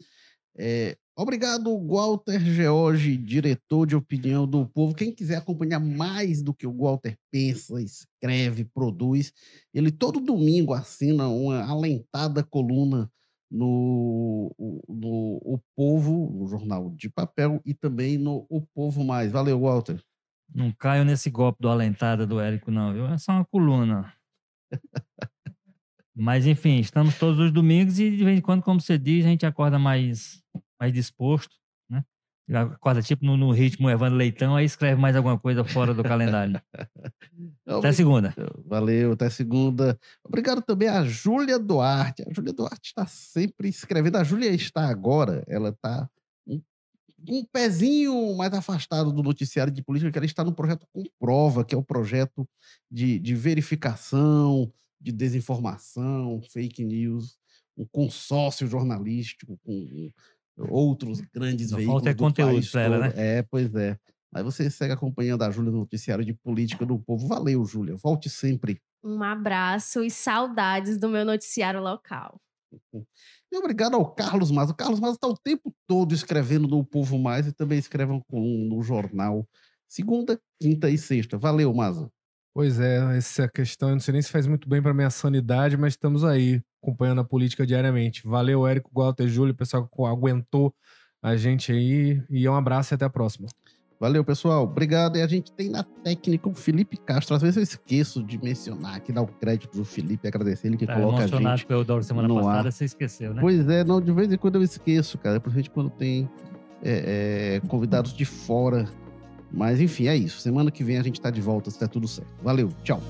É, obrigado, Walter George, diretor de opinião do povo. Quem quiser acompanhar mais do que o Walter pensa, escreve, produz, ele todo domingo assina uma alentada coluna no, o- no O Povo, no jornal de papel, e também no O Povo Mais. Valeu, Walter. Não caio nesse golpe do alentada do Érico, não, viu? É só uma coluna. Mas, enfim, estamos todos os domingos e, de vez em quando, como você diz, a gente acorda mais, mais disposto, né? Acorda tipo no, no ritmo Evandro Leitão, aí escreve mais alguma coisa fora do calendário. Até segunda. Valeu, até segunda. Obrigado também a Júlia Duarte. A Júlia Duarte está sempre escrevendo. A Júlia está agora, ela está um, um pezinho mais afastado do noticiário de política, que ela está no projeto Comprova, que é o projeto de, de verificação, de desinformação, fake news, um consórcio jornalístico com outros grandes Só veículos falta é do conteúdo país pra ela, todo. É, pois é. Mas você segue acompanhando a Júlia no noticiário de política do povo. Valeu, Júlia. Volte sempre. Um abraço e saudades do meu noticiário local. E obrigado ao Carlos Maza. O Carlos Maza está o tempo todo escrevendo no Povo Mais e também escreve um no jornal. Segunda, quinta e sexta. Valeu, Maza. Pois é, essa questão, eu não sei nem se faz muito bem para minha sanidade, mas estamos aí acompanhando a política diariamente. Valeu, Érico, Walter, Júlio, pessoal que aguentou a gente aí. E um abraço e até a próxima. Valeu, pessoal. Obrigado. E a gente tem na técnica o Felipe Castro. Às vezes eu esqueço de mencionar aqui, dar o crédito do Felipe, agradecer ele que Tá coloca a gente. com o Eudoro semana no passada, ar. você esqueceu, né? Pois é, não, de vez em quando eu esqueço, cara. Principalmente quando tem é, é, convidados de fora. Mas enfim, é isso. Semana que vem a gente tá de volta, se der tudo certo. Valeu, tchau.